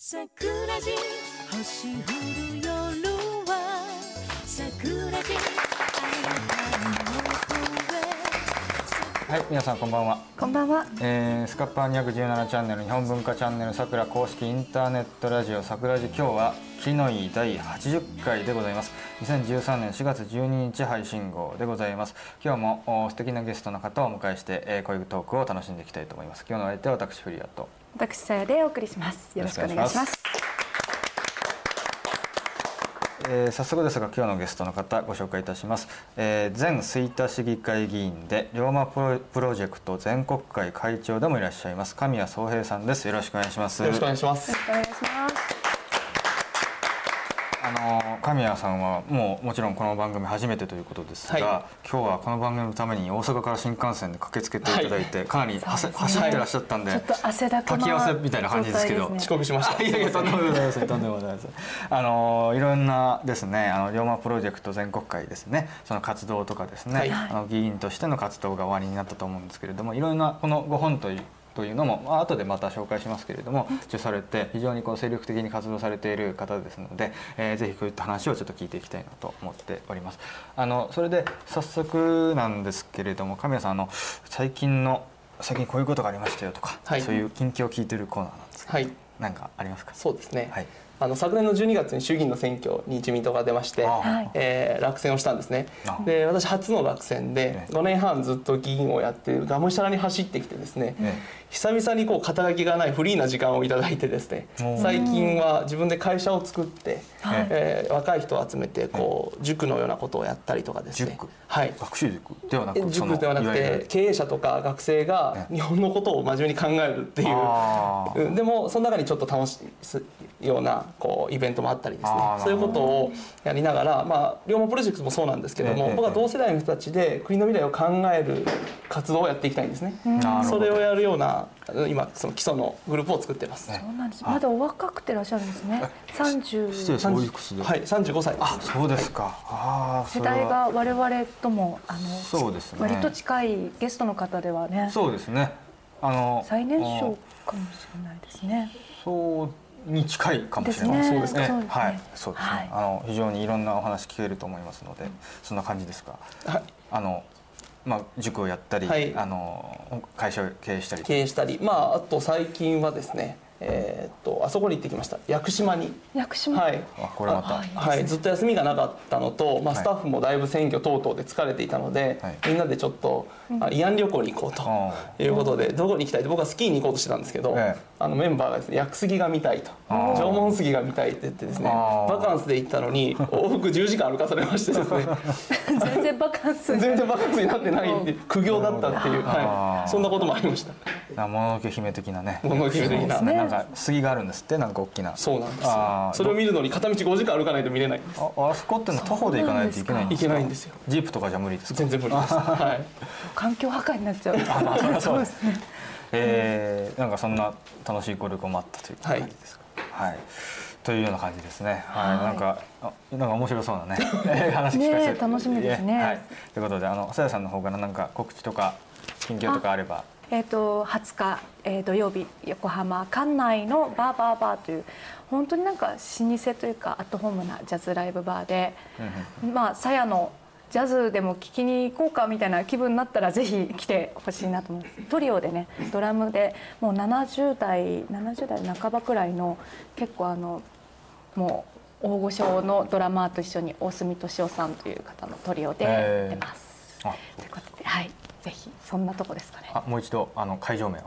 桜地星降る夜は桜地はい、皆さんこんばんは。こんばんは。えー、スカッパー217チャンネル日本文化チャンネルさくら公式インターネットラジオ。さくらじ今日は木の井第80回でございます。2013年4月12日配信号でございます。今日もお素敵なゲストの方をお迎えして、えー、こういうトークを楽しんでいきたいと思います。今日の相手は私フリアと私さやでお送りします。よろしくお願いします。えー早速ですが今日のゲストの方ご紹介いたします、えー前吹田市議会議員で龍馬プロプロジェクト全国会会長でもいらっしゃいます神谷宗平さんですよろしくお願いしますよろしくお願いします。よろしくお願いします。あの神谷さんはもうもちろんこの番組初めてということですが、はい。今日はこの番組のために大阪から新幹線で駆けつけていただいて、かなり はせそうですね走ってらっしゃったんで、ちょっと汗だくな滝汗みたいな感じですけど。状態遅刻しました。いやいやとんでもございませんとんでもございませんあのいろんなですねあの龍馬プロジェクト全国会ですね。その活動とかですね、はい。あの議員としての活動が終わりになったと思うんですけれどもいろんなこのご本というというのも、まあ後でまた紹介しますけれども受されて非常にこう精力的に活動されている方ですので、えーぜひこういった話をちょっと聞いていきたいなと思っております。あのそれで早速なんですけれども神谷さんあの最近の最近こういうことがありましたよとか、はいそういう近況を聞いてるコーナーなんですけど、はい。なんかありますか？そうですね。はいあの昨年の12月に衆議院の選挙に自民党が出まして、えー落選をしたんですね。あ。で私初の落選でええ。5年半ずっと議員をやってがむしゃらに走ってきてですね。え久々にこう肩書きがないフリーな時間をいただいてですね最近は自分で会社を作って、はい。えー若い人を集めてこう塾のようなことをやったりとかですね。塾。はい。学習塾ではなく塾ではなくて経営者とか学生が日本のことを真面目に考えるっていう。でもその中にちょっと楽しいようなこうイベントもあったりですね。そういうことをやりながらまあ龍馬プロジェクトもそうなんですけどもええ僕は同世代の人たちで国の未来を考える活動をやっていきたいんですね。それをやるような今その基礎のグループを作ってます。ねそうなんです。まだお若くてらっしゃるんですね。三十。失礼です。おいくつで、はい35歳。ですそうですか、ああ世代が我々ともあのそうですね。割と近いゲストの方ではね。そうですね。あの最年少かもしれないですね。そうに近いかもしれない。ですね。そうですね。はい。そうですね、はい。あの非常にいろんなお話聞けると思いますので、そんな感じですか？はい。あのまあ塾をやったり、はい。あの会社を経営したり経営したり。まああと最近はですねえーっとあそこに行ってきました。屋久島に。屋久島。はい。あこれまた。はいはい、ずっと休みがなかったのと、まあ、はい。スタッフもだいぶ選挙等々で疲れていたので、はい。みんなでちょっと、あ慰安旅行に行こうあということでどこに行きたいって僕はスキーに行こうとしてたんですけど、ええ。あのメンバーがですね屋久杉が見たいと。縄文杉が見たいって言ってですねバカンスで行ったのに往復10時間歩かされましてですね。全然バカンス。全然バカンスになってないって苦行だったっていう、はい、そんなこともありました。あもののけ姫的なね。もののけ姫的ななんか杉があるんですってなんか大きなそうなんですよそれを見るのに片道5時間歩かないと見れないんですああそこってのは徒歩で行かないといけないんですか？いけないんですよジープとかじゃ無理ですか？全然無理です、はい環境破壊になっちゃう。そうですね。えー、なんかそんな楽しいご旅行もあったという感じですか？はい。というような感じですね。はい。はいなんかあなんか面白そうなね 話聞かせて。ねえ楽しみですねはい。ということであのさやさんの方からなんか告知とか近況とかあれば。えー、と20日、えー、土曜日横浜館内のバーバーバーという本当になんか老舗というかアットホームなジャズライブバーで、まあさやのジャズでも聴きに行こうかみたいな気分になったらぜひ来てほしいなと思います。トリオでねドラムでもう70代70代半ばくらいの結構あのもう大御所のドラマーと一緒に大隅敏夫さんという方のトリオで出ます。あということではいぜひそんなとこですかね。あもう一度あの会場名は？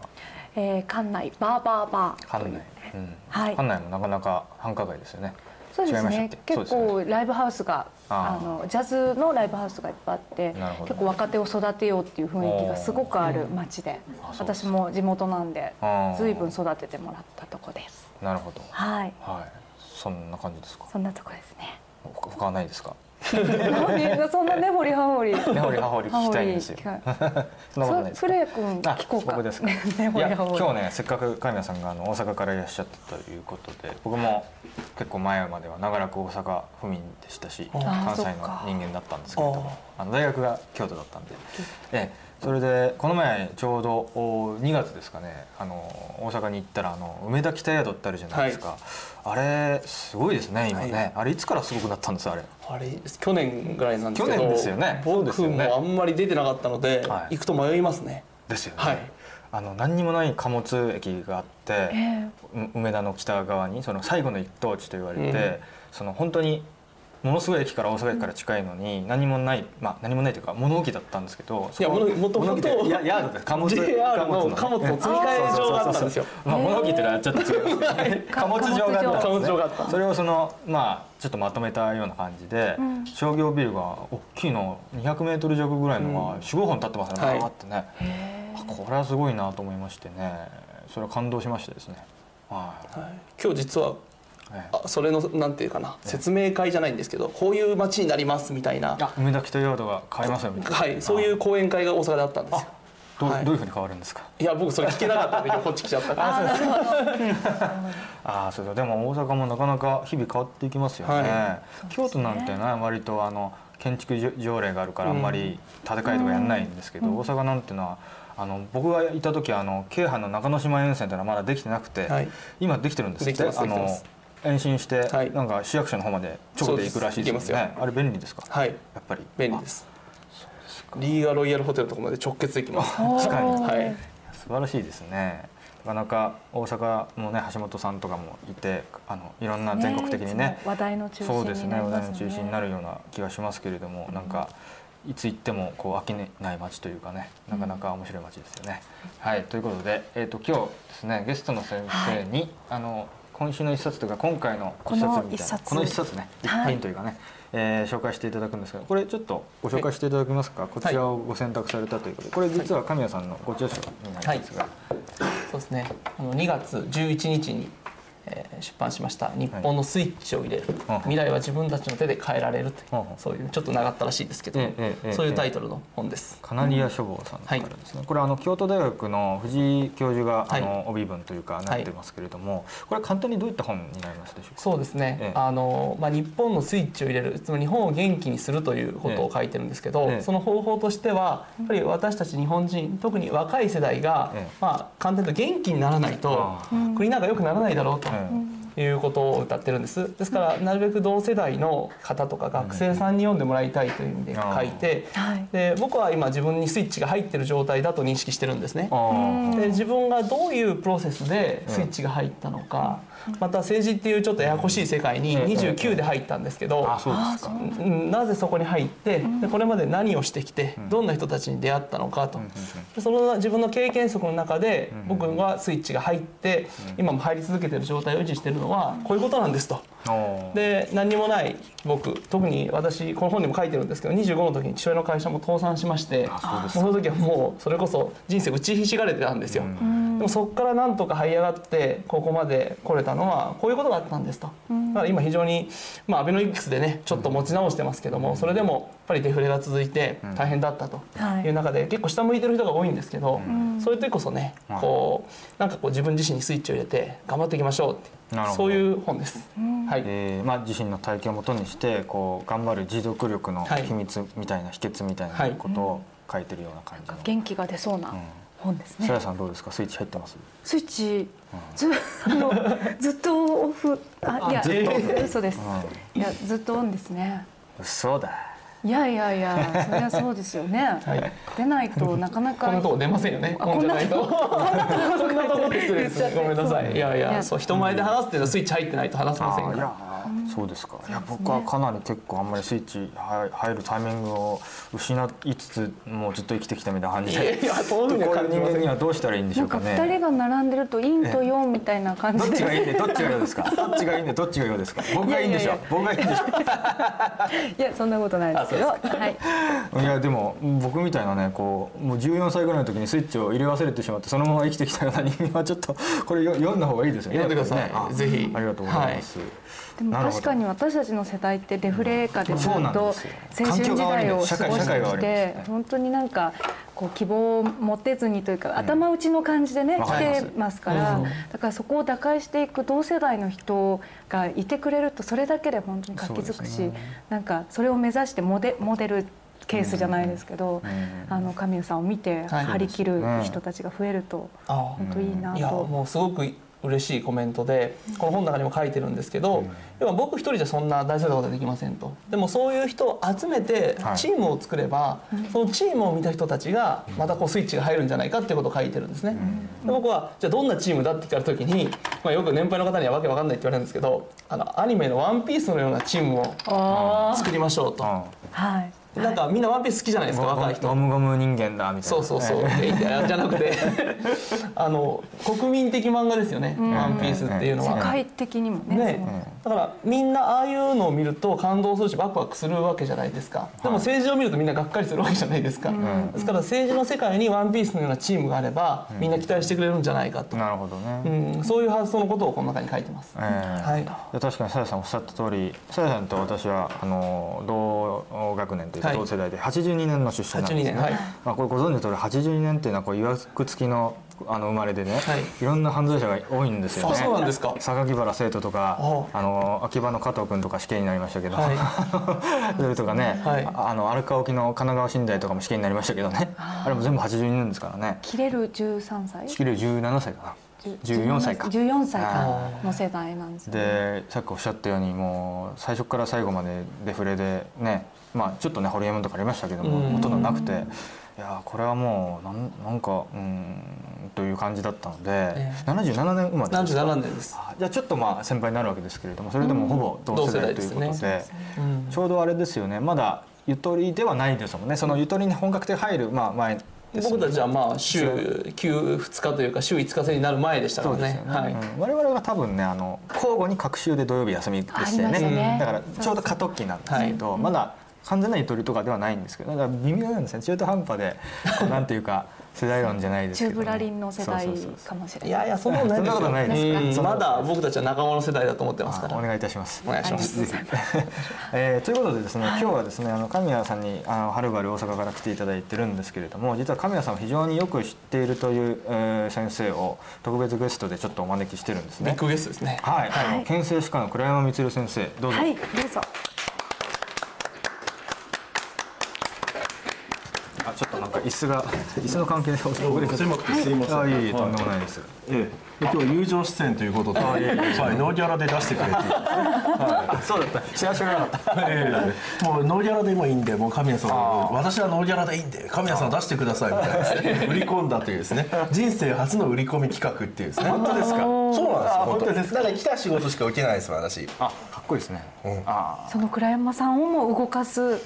えー、館内バーバーバー館内う。うん。はい館内もなかなか繁華街ですよね。そうですね結構ライブハウスがあのジャズのライブハウスがいっぱいあって結構若手を育てようっていう雰囲気がすごくある街で私も地元なんであー随分育ててもらったとこですなるほど。はいはい。そんな感じですか？そんなとこですね他他はないですか？何 そんな根掘り葉掘り。根掘り葉掘り聞きたいんですよ。そんなことないですか？古谷君あ聞こうか。僕ですか？ね 根掘いやり葉掘り。今日ねせっかく神谷さんがあの大阪からいらっしゃったということで僕も結構前までは長らく大阪府民でしたしあ関西の人間だったんですけれどもあの大学が京都だったんで、ええ、それでこの前ちょうどお2月ですかねあの大阪に行ったらあの梅田北宿ってあるじゃないですか、あれすごいですね今ね、はい。あれいつからすごくなったんですあれ？あれ去年ぐらいなんですけど去年ですよね。僕もあんまり出てなかったので、はい。行くと迷いますね。ですよね、はい。あの何にもない貨物駅があって、え。う梅田の北側にその最後の一等地と言われて、うん。その本当にものすごい駅から大阪駅から近いのに何もないまあ何もないというか物置だったんですけどいやもともと物置っていやヤードです貨物 JR の貨物の積み替え場があったんですよ。まあ物置っていうのはちょっと違いますけどね貨物場があったんですね。貨物場があった。それをそのまあちょっとまとめたような感じで、うん。商業ビルが大きいの200メートル弱ぐらいのが45本立ってますね、はい。バーってね、へあこれはすごいなと思いましてね。それは感動しましたですね。はい。はい、今日実はそれのなんていうかな説明会じゃないんですけどこういう街になりますみたいな。あ梅田北用土が変わりますよみたいな。はい。そういう講演会が大阪であったんですよ。どう,、はい。どういうふうに変わるんですか？いや僕それ聞けなかったんでこっち来ちゃったから。あ あそうだでも大阪もなかなか日々変わっていきますよね、は京都なんてね割とあの建築条例があるからあんまり建て替えとかやんないんですけど、大阪なんていうのはあの僕がいた時あの京阪の中之島沿線っていうのはまだできてなくて、はい。今できてるんですって？できてますあのできてます延伸して、はい。なんか市役所の方まで直で行くらしいですそうです。行ねあれ便利ですか、はい。やっぱり。便利です。リーガロイヤルホテルとかまで直結できます。ー。確かに。はい。素晴らしいですね。なかなか大阪もね橋本さんとかもいてあのいろんな全国的にね。いつも話題の中心そうですにね。話題の中心になるような気がしますけれども、なんかいつ行ってもこう飽きない街というかねなかなか面白い街ですよね。はい。ということで、えー、と今日ですねゲストの先生に、あの今週の一冊というか今回の一冊みたいなこの一冊ね一はい。品というかね、えー紹介していただくんですがこれちょっとご紹介していただけますか、こちらをご選択されたということでこれ実は神谷さんのご著書になりますが、そうですね。あの2月11日に、えー出版しました「日本のスイッチを入れる、はい。未来は自分たちの手で変えられる」という、うんそういうちょっと長ったらしいですけど、ええええそういうタイトルの本です。カナリア書房さんからですね、これあの京都大学の藤井教授が、はい。あの帯文というかなってますけれども、これ簡単にどういった本になりますでしょうか？そうですね、ええ。あのまあ、日本のスイッチを入れるつまり日本を元気にするということを書いてるんですけど、ええ。その方法としてはやっぱり私たち日本人特に若い世代が、ええ。まあ、簡単に言うと元気にならないとあ国なんか良くならないだろうと。えいうことを歌ってるんです。ですからなるべく同世代の方とか学生さんに読んでもらいたいという意味で書いてはい。で僕は今自分にスイッチが入ってる状態だと認識してるんですね。で自分がどういうプロセスでスイッチが入ったのか、また政治っていうちょっとややこしい世界にうん29で入ったんですけど、なぜそこに入ってでこれまで何をしてきてどんな人たちに出会ったのかと。でその自分の経験則の中で僕はスイッチが入って今も入り続けてる状態を維持してるのはこういうことなんですと。で何にもない僕特に私この本にも書いてるんですけど25の時に父親の会社も倒産しましてその時はもうそれこそ人生打ちひしがれてたんですよ。でもそこからなんとか這い上がってここまで来れたのはこういうことがあったんですと。だから今非常にまあアベノミクスでねちょっと持ち直してますけどもそれでもぱりデフレが続いて大変だったとはい。いう中で結構下向いてる人が多いんですけどそういう時こそねはい。こうなんかこう自分自身にスイッチを入れて頑張っていきましょうってなるほど。そういう本です。はい。えーまあ、自身の体験をもとにしてこう頑張る持続力のはい。秘密みたいな、秘訣みたいなはい。ことを書いてるような感じの、元気が出そうな本ですね。さやさんどうですか？スイッチ入ってます？スイッチず あのずっとオフ。あいやずっとオフ。嘘です。ういやずっとオンですね。嘘だいやいやいやそりゃそうですよね。はい。出ないとなかなかこんなとこ出ませんよね。あ本じゃないと。こんなとこって失礼ですね。ごめんなさい。いやいいや。や、そう人前で話すっていうのはスイッチ入ってないと話せませんから。そうですか。いや僕はかなり結構あんまりスイッチ入入るタイミングを失いつつもうずっと生きてきたみたいな感じで。いやいや、そういう人間にはどうしたらいいんでしなんかょうかね二人が並んでると陰と陽みたいな感どじで。っちがいいんでどっちが良いですか？どっちがいいんでどっちが良 いですか？僕がいいんでしょいやいやいや僕がいいんでしょいやそんなことないですけど。あはい。いやでも僕みたいなねこうもう14歳ぐらいの時にスイッチを入れ忘れてしまってそのまま生きてきたような人間はちょっとこれよ読んだ方がいいですよね。読んでください。ね。あぜひ。ありがとうございます、でも確かに私たちの世代ってデフレ下でずっと青春時代を過ごしてですね本当になんかこう希望を持てずにというか頭打ちの感じでね来てますからうん。だからそこを打開していく同世代の人がいてくれるとそれだけで本当に活気づくしなんかそれを目指してモデモデルケースじゃないですけど、あの神谷さんを見てはい。張り切る人たちが増えるとあ本当いいないやと。もうすごく嬉しいコメントでこの本の中にも書いてるんですけど、要は僕一人じゃそんな大それたことはできませんと。でもそういう人を集めてはい。チームを作れば、そのチームを見た人たちがまたこうスイッチが入るんじゃないかっていうことを書いてるんですね、で僕はじゃあどんなチームだって聞かれた時に、まあ、よく年配の方にはわけわかんないって言われるんですけどあのアニメの「ワンピースのようなチームをあ作りましょうと、うんはい。なんかみんな「ワンピース好きじゃないですか若い人。ゴムゴム人間だみたいな。そうそうそう、じゃなくて。あの国民的漫画ですよね「ワンピースっていうのは。世界的にもね。ね、だからみんなああいうのを見ると感動するしワクワクするわけじゃないですか。でも政治を見るとみんながっかりするわけじゃないですか、ですから政治の世界に「ワンピースのようなチームがあればみんな期待してくれるんじゃないかと、なるほどね、うん、そういう発想のことをこの中に書いてます、ええ。はい。で確かにさやさんおっしゃった通りさやさんと私はあの同学年というかはい。同世代で82年の出身なんですね、82年はい。まあ、これご存知の通り82年っていうのはこういわくつきのあの生まれでね、はい。い、ろんな犯罪者が多いんですよね。あそうなんですか。榊原生徒とかああ。の秋葉の加藤君とか死刑になりましたけど、はい。それとかね、はい。ああの荒川沖の神奈川寝台とかも死刑になりましたけどね。あれも全部82年ですからね。切れる13歳？死刑17歳かな。14歳か。14歳あかの世代なんですね。でさっきおっしゃったようにもう最初から最後までデフレでねまあちょっとねホリエモンとかありましたけどもうん。ほとんどなくていやこれはもうなんなんかうんという感じだったので、ええ。77年生まれですか？77年です、あじゃあちょっとまあ先輩になるわけですけれどもそれでもほぼ同世代ということで,、同世代うん。ちょうどあれですよね。まだゆとりではないですもんね。そのゆとりに本格的に入る、まあ、前ですよね。僕たちはまあ週休2日というか週5日制になる前でしたからね。そうですよね、はい。うん。我々は多分ねあの交互に各週で土曜日休みでしたよね。ね。だからちょうど過渡期なんですけど、まだ完全なゆとりとかではないんですけどだから微妙なんですね。中途半端でこうなんていうか 世代論じゃないですけど、チューブラリンの世代かもしれない。いやいやそんなことないですよ。そんなことないですうん。まだ僕たちは仲間の世代だと思ってますから。あお願いいたします。お願いします。ぜひ。えーということでですね、今日はですねあの神谷さんにあのはるばる大阪から来ていただいてるんですけれども実は神谷さんを非常によく知っているという、えー先生を特別ゲストでちょっとお招きしてるんですね。ビッグゲストですね。はい、あのはい県政歯科の倉山光先生どうぞ。はい、どうぞ。あちょっとなんか椅子が椅子の関係で遅れ狭くてすいません。た。あいえいえとんではいもないです。ええで今日は友情出演ということで、はい、ノーギャラで出してくれて、あ そうだった。知らせがなかった。ええもうノーギャラでもいいんで、もう神谷さん、私はノーギャラでいいんで、神谷さん出してくださいみたいな 売り込んだというですね、人生初の売り込み企画っていうですね。本当ですか？そうなんですよ。本当ですか？だから来た仕事しか受けないです私。あかっこいいですね。あその倉山さんをも動かす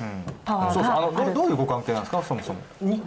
パワそうそうあのーがある。どうどういうご関係なんですか？そもそも。に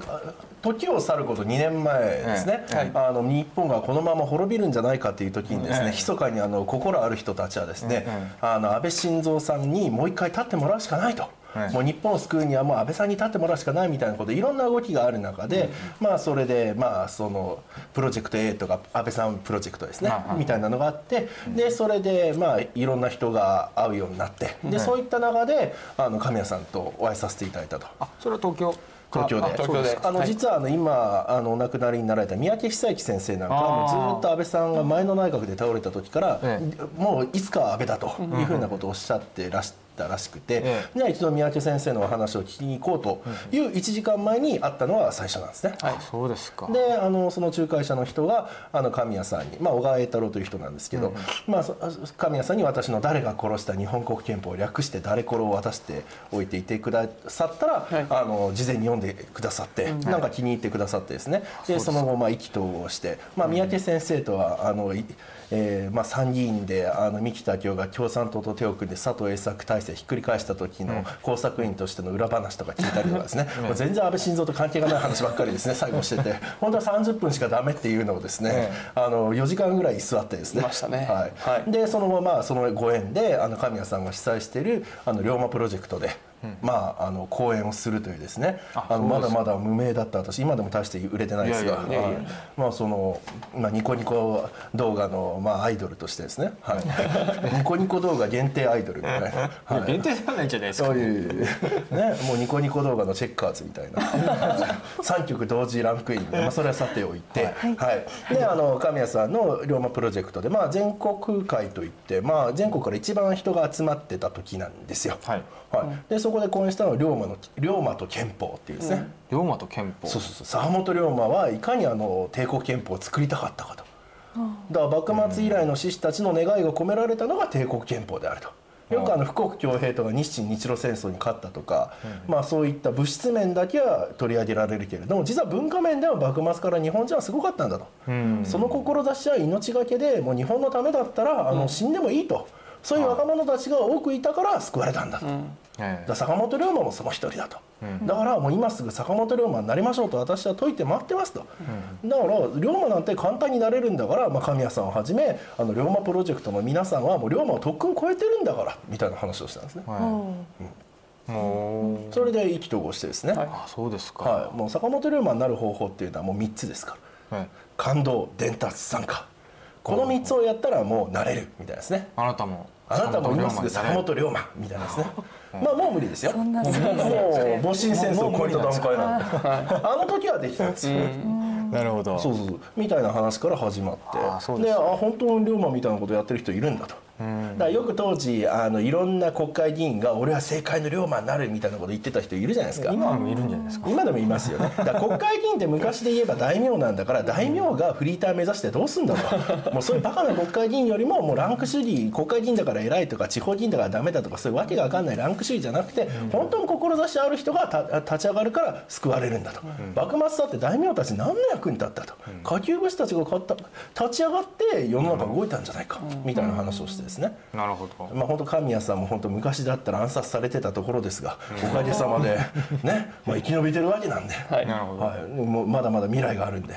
時を去ること2年前ですね、えあの日本がこのまま滅びるんじゃないかという時にですね、ええ。密かにあの心ある人たちはですね、あの安倍晋三さんにもう一回立ってもらうしかないと。ええもう日本を救うにはもう安倍さんに立ってもらうしかないみたいなことでいろんな動きがある中で、まあそれでまあそのプロジェクト A とか安倍さんプロジェクトですね、はいはい。みたいなのがあってでそれでまあいろんな人が会うようになってでそういった中であの神谷さんとお会いさせていただいたと。あそれは東京？東京で。あ東京で。あのはい。実はあの今あのお亡くなりになられた三宅久之先生なんかはもうずっと安倍さんが前の内閣で倒れた時から、え。もういつかは安倍だというふうなことをおっしゃってらしたらしくて、えじゃあ一度三宅先生のお話を聞きに行こうという1時間前に会ったのは最初なんですね。あそうですか。であのその仲介者の人があの神谷さんに、まあ、小川栄太郎という人なんですけど、まあ、そ神谷さんに私の誰が殺した日本国憲法を略して「誰コロ」を渡しておいていてくださったら、はい。あの事前に読んでくださって、なんか気に入ってくださってですね。でその後まあ意気投合して、まあ、三宅先生とはあの、いえーまあ、参議院であの三木武夫が共産党と手を組んで佐藤栄作体制ひっくり返した時の工作員としての裏話とか聞いたりとかですね、もう全然安倍晋三と関係がない話ばっかりですね 最後してて。本当は30分しかダメっていうのをですね、えあの4時間ぐらい居座ってですね。はい。はい。でその後まあそのご縁であの神谷さんが主催しているあの龍馬プロジェクトで、まああの講演をするというですね。ああのまだまだ無名だった私今でも大して売れてないですがまあそのまあニコニコ動画のまあアイドルとしてですね、はい、ニコニコ動画限定アイドルみたいな、はい。限定ではないんじゃないですか。そう。いうねもうニコニコ動画のチェッカーズみたいな。3曲同時ランクインで、まあ、それはさておいて、はい。であの神谷さんの龍馬プロジェクトで、まあ、全国会といって、まあ、全国から一番人が集まってた時なんですよ。はいはい、でそそこで講演したのは龍馬の龍馬と憲法っていうですね、龍馬と憲法。そうそうそう。坂本龍馬はいかにあの帝国憲法を作りたかったかと。だから幕末以来の志士たちの願いが込められたのが帝国憲法であると。よくあの富国強兵とか日清日露戦争に勝ったとか、まあ、そういった物質面だけは取り上げられるけれども実は文化面では幕末から日本人はすごかったんだと、その志は命がけでもう日本のためだったらあの死んでもいいと。そういう若者たちが多くいたから救われたんだと、だ坂本龍馬もその一人だと、だからもう今すぐ坂本龍馬になりましょうと私は説いて待ってますと、だから龍馬なんて簡単になれるんだから、まあ、神谷さんをはじめあの龍馬プロジェクトの皆さんはもう龍馬をとっくん超えてるんだからみたいな話をしたんですね、もう。それで意気投合してですね、あそうですか、はい、もう坂本龍馬になる方法っていうのはもう3つですから。はい。感動伝達参加この3つをやったらもうなれるみたいですね。あなたもあなたも今すぐ坂本龍馬みたいなですね。まあもう無理ですよ。もう戊辰戦争を超えた段階なんで。あの時はできたんですよ。なるほど。そうそうみたいな話から始まって。あそうですであ本当に龍馬みたいなことやってる人いるんだとだからよく当時あのいろんな国会議員が俺は政界の龍馬になるみたいなこと言ってた人いるじゃないですか。今もいるんじゃないですか。今でもいますよね。だから国会議員って昔で言えば大名なんだから大名がフリーター目指してどうすんだと。もうそういうバカな国会議員よりももうランク主義国会議員だから偉いとか地方議員だからダメだとかそういうわけが分かんない。ランク主義じゃなくて本当に志ある人がた立ち上がるから救われるんだと、幕末だって大名たち何の役に立ったと、下級武士たちが勝った立ち上がって世の中動いたんじゃないか、みたいな話をしてですね、なるほど。まあ本当神谷さんも本当昔だったら暗殺されてたところですが、おかげさまでね、まあ生き延びてるわけなんで、はい。なるほど。はい、もうまだまだ未来があるんで。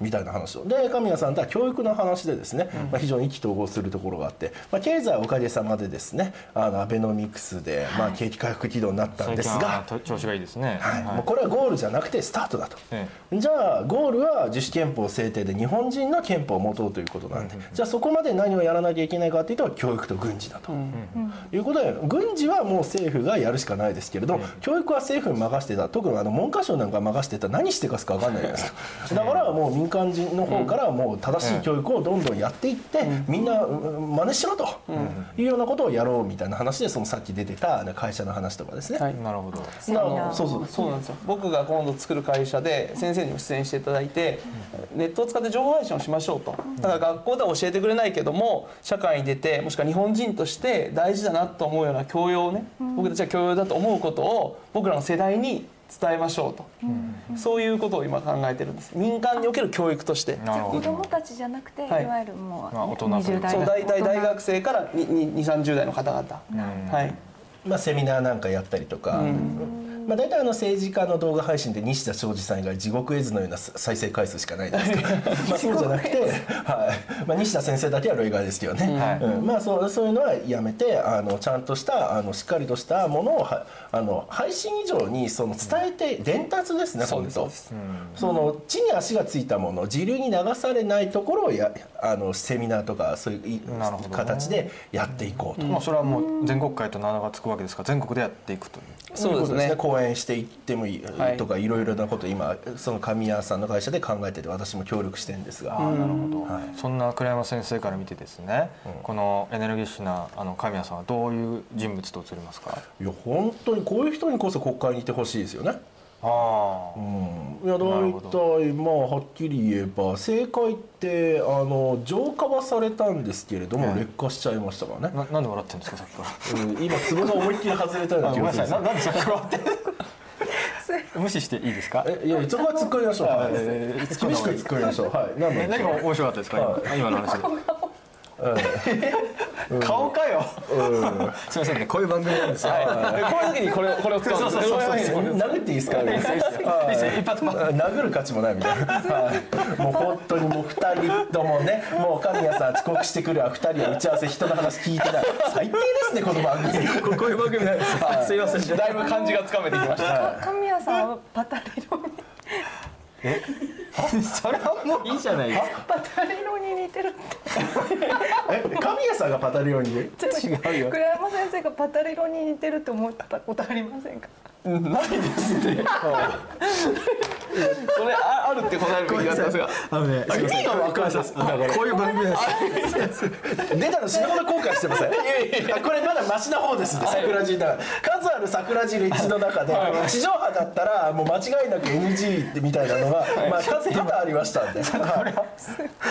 みたいな話を。で神谷さんとは教育の話でですね、まあ、非常に意気投合するところがあって、まあ、経済はおかげさまでですねあのアベノミクスで、まあ、景気回復軌道になったんですが。調子がいいですね。はい。はい。もうこれはゴールじゃなくてスタートだと、えじゃあゴールは自主憲法制定で日本人の憲法を持とうということなんで、じゃあそこまで何をやらなきゃいけないかというと教育と軍事だと、いうことで軍事はもう政府がやるしかないですけれど、教育は政府に任せてた。特にあの文科省なんか任せてた。ら何してかすか分かんないじゃないですか。だからもう民間人の方からもう正しい教育をどんどんやっていって、みんなうん真似しろというようなことをやろうみたいな話でそのさっき出てた会社の話とかですね、はい。なるほど。なそうそう。そうなんですよ。僕が今度作る会社で先生にも出演していただいて、ネットを使って情報配信をしましょうと。だから学校では教えてくれないけども社会に出てもしくは日本人として大事だなと思うような教養をね、僕たちは教養だと思うことを僕らの世代に伝えましょうと、そういうことを今考えてるんです。民間における教育として。なるほど。子供たちじゃなくて、はい。い、わゆるもう、まあ大人20代そう大体大学生生から2 3 0代の方々、はい。まあ、セミナーなんかやったりとか、まあ、大体あの政治家の動画配信で西田昌司さん以外地獄絵図のような再生回数しかないですか まあそうじゃなくて、はい。まあ、西田先生だけは例外ですけどね、はい。うん。まあ、そうそういうのはやめてあのちゃんとしたあのしっかりとしたものをはあの配信以上にその伝えて伝達ですね、そう本当。です。そその地に足がついたもの自流に流されないところをやあのセミナーとかそういういなるほどね。形でやっていこうと。まあそれはもう全国会と名が付くわけですから全国でやっていくという。そうですね講演していってもいいはい。とかいろいろなこと今その神谷さんの会社で考えてて私も協力してるんですが、ああなるほど、はい。そんな倉山先生から見てですね、このエネルギッシュなあの神谷さんはどういう人物と映りますか？いや本当にこういう人にこそ国会にいてほしいですよね。ああ、うん、いや大体まあはっきり言えば政界ってあの浄化はされたんですけれども、ええ劣化しちゃいましたからね、ななんで笑ってるんですかさっきから。うん、今ツボが思いっきり外れたような気がするんですよ。なんでさっきから笑ってる 無視していいですか？えいやそこは突っ込みましょう、厳しく突っ込みましょう。はい。何が面白かったですか？今。今の話で 顔かよ。すいませんねこういう番組なんですよ。はい、こういう時にこれこれを使う殴っていいですか？一発はい殴る価値もないみたいな、はい、もう本当にもう二人ともねもう神谷さん遅刻してくるわ。二人は打ち合わせ人の話聞いてない。最低ですねこの番組。ここういう番組なんです。よすいません。だいぶ感じがつかめてきました。神谷さんはパタリロに それはもういいじゃないですか。パタリロに似てるって。え神谷さんがパタリオにね違うよ。倉山先生がパタリロに似てるって思ったことありませんか？ないですね。それああるって答えるべきだったんですが。あのね。意味が分かんないですこういう番組です。出たの死ぬほど後悔してません。あこれまだマシな方です。ね桜汁だから数ある桜汁一の中で地上波だったらもう間違いなく NG みたいなのがまあ数多々ありましたんで。はい。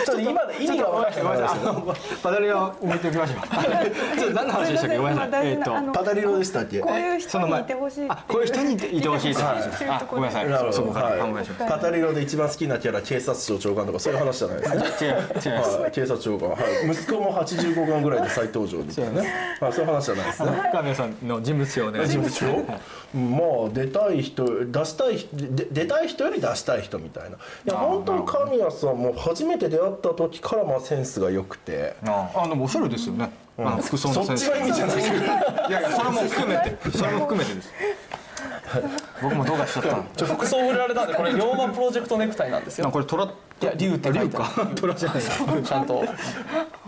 ちょっと今で意味が分かんない。パダリを置いておきましょう。ちょっと何の話でしたっけ？ごめんなさい。えっと。パタリロでしたっけこういう人その前にいてほしいい人にいてほしいって話です。あごめんなさい。なるほど。そこからはい。考えましょう。パタリロで一番好きなキャラ警察庁長官とかそういう話じゃないですね違う違います。はい、警察長官、はい、息子も85巻ぐらいで再登場みたいなね、はい、そういう話じゃないですね。深見さんの人物表ね。人物長まあ出たい人出したい出たい人より出したい人みたいな。いや本当に神谷さんも初めて出会った時からまあセンスが良くて。ああでもおしゃれですよね。あの服装そっのセンス。ちが意味じゃない。いやいやそれも含めて。それも含めてです。僕も動画しちゃった。の。ちょ服装売られたんでこれ龍馬プロジェクトネクタイなんですよ。これ虎。いや竜って書いてある。虎じゃない。ちゃんと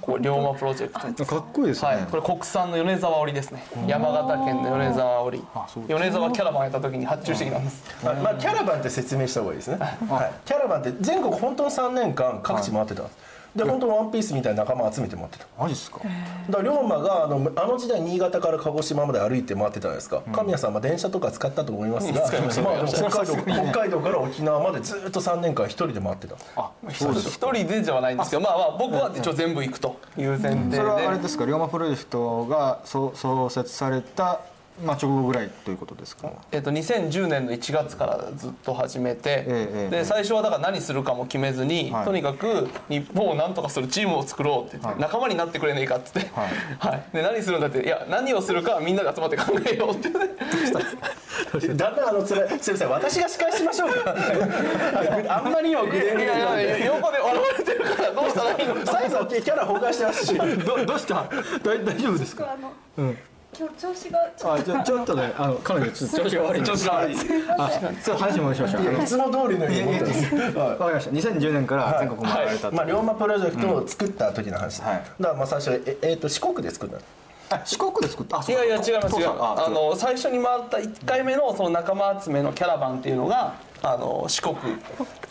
こう龍馬プロジェクト。かっこいいですね。はい、これ国産の米沢織ですね。山形県の米沢織。米沢キャラバンやった時に発注してきたんです。まあまあキャラバンって説明した方がいいですね、はい、キャラバンって全国本当に3年間各地回ってたんです、で本当にワンピースみたいな仲間集めて持ってた。マジですか？だから龍馬があのあの時代新潟から鹿児島まで歩いて回ってたじゃないですか、神谷さんは電車とか使ったと思いますが、使いました。まあ、北海道北海道から沖縄までずっと3年間一人で回ってた。あそうです。一人でじゃないんですけどまあまあ僕は一応全部行くという前提で。それはあれですか？龍馬プロジェクトが創創設された、まあ、直後ぐらいということですか、えっと、2010年の1月からずっと始めて、ええで最初はだから何するかも決めずに、はい。とにかく日本を何とかするチームを作ろうって言って、はい。仲間になってくれねえかっつって、はい。はい。で何するんだっていや何をするかはみんなで集まって考えようって。だんだんあのそれすみません私が司会しましょうか。あんまりにも具体的いやいや横で笑われてるからどうしたらいいの？サイズはキャラ崩壊してますし。どどうした？大大丈夫ですか？うん今日調子がちょっあちょちょっとねあの彼女ちょっと。調子が悪い。調子が悪い。あちょっと話戻しましょう。いつも通りのようにわかりました。2010年から全国回られたと、まあ、龍馬プロジェクトを作った時の話、はい。だからまあ最初え、えー、と四国で作った四国で作った。あいやいや違います違う。ああの最初に回った1回目のその仲間集めのキャラバンっていうのがあの四国。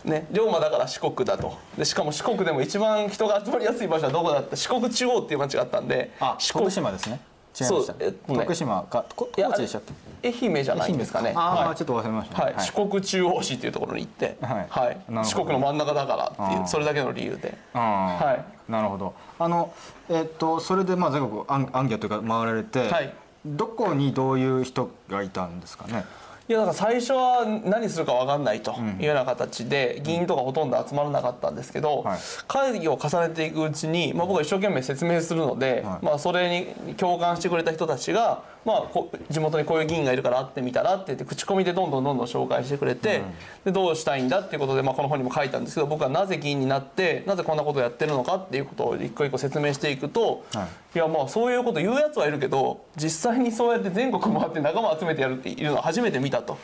ね。龍馬だから四国だと。でしかも四国でも一番人が集まりやすい場所はどこだった四国中央っていう町があったんであ四国。徳島ですね違いましたそうえっとね徳島か高知でしたっけ？愛媛じゃないんですか？ねあー、はい。ちょっと忘れました、はい。四国中央市っていうところに行って、はい。はい。四国の真ん中だからっていうそれだけの理由で。はい。なるほど。あのえっとそれでまあ全国アンアンギャというか回られて、はい。どこにどういう人がいたんですかね？いやだから最初は何するか分かんないというような形で議員とかほとんど集まらなかったんですけど、はい。会議を重ねていくうちに、まあ、僕は一生懸命説明するので、はい。まあ、それに共感してくれた人たちが、まあ、こ地元にこういう議員がいるから会ってみたらって言って口コミでどんどんどんどん紹介してくれて、でどうしたいんだっていうことで、まあ、この本にも書いたんですけど僕はなぜ議員になってなぜこんなことをやってるのかっていうことを一個一個説明していくと、はい。いやまあそういうこと言うやつはいるけど実際にそうやって全国回って仲間集めてやるっていうのは初めて見たと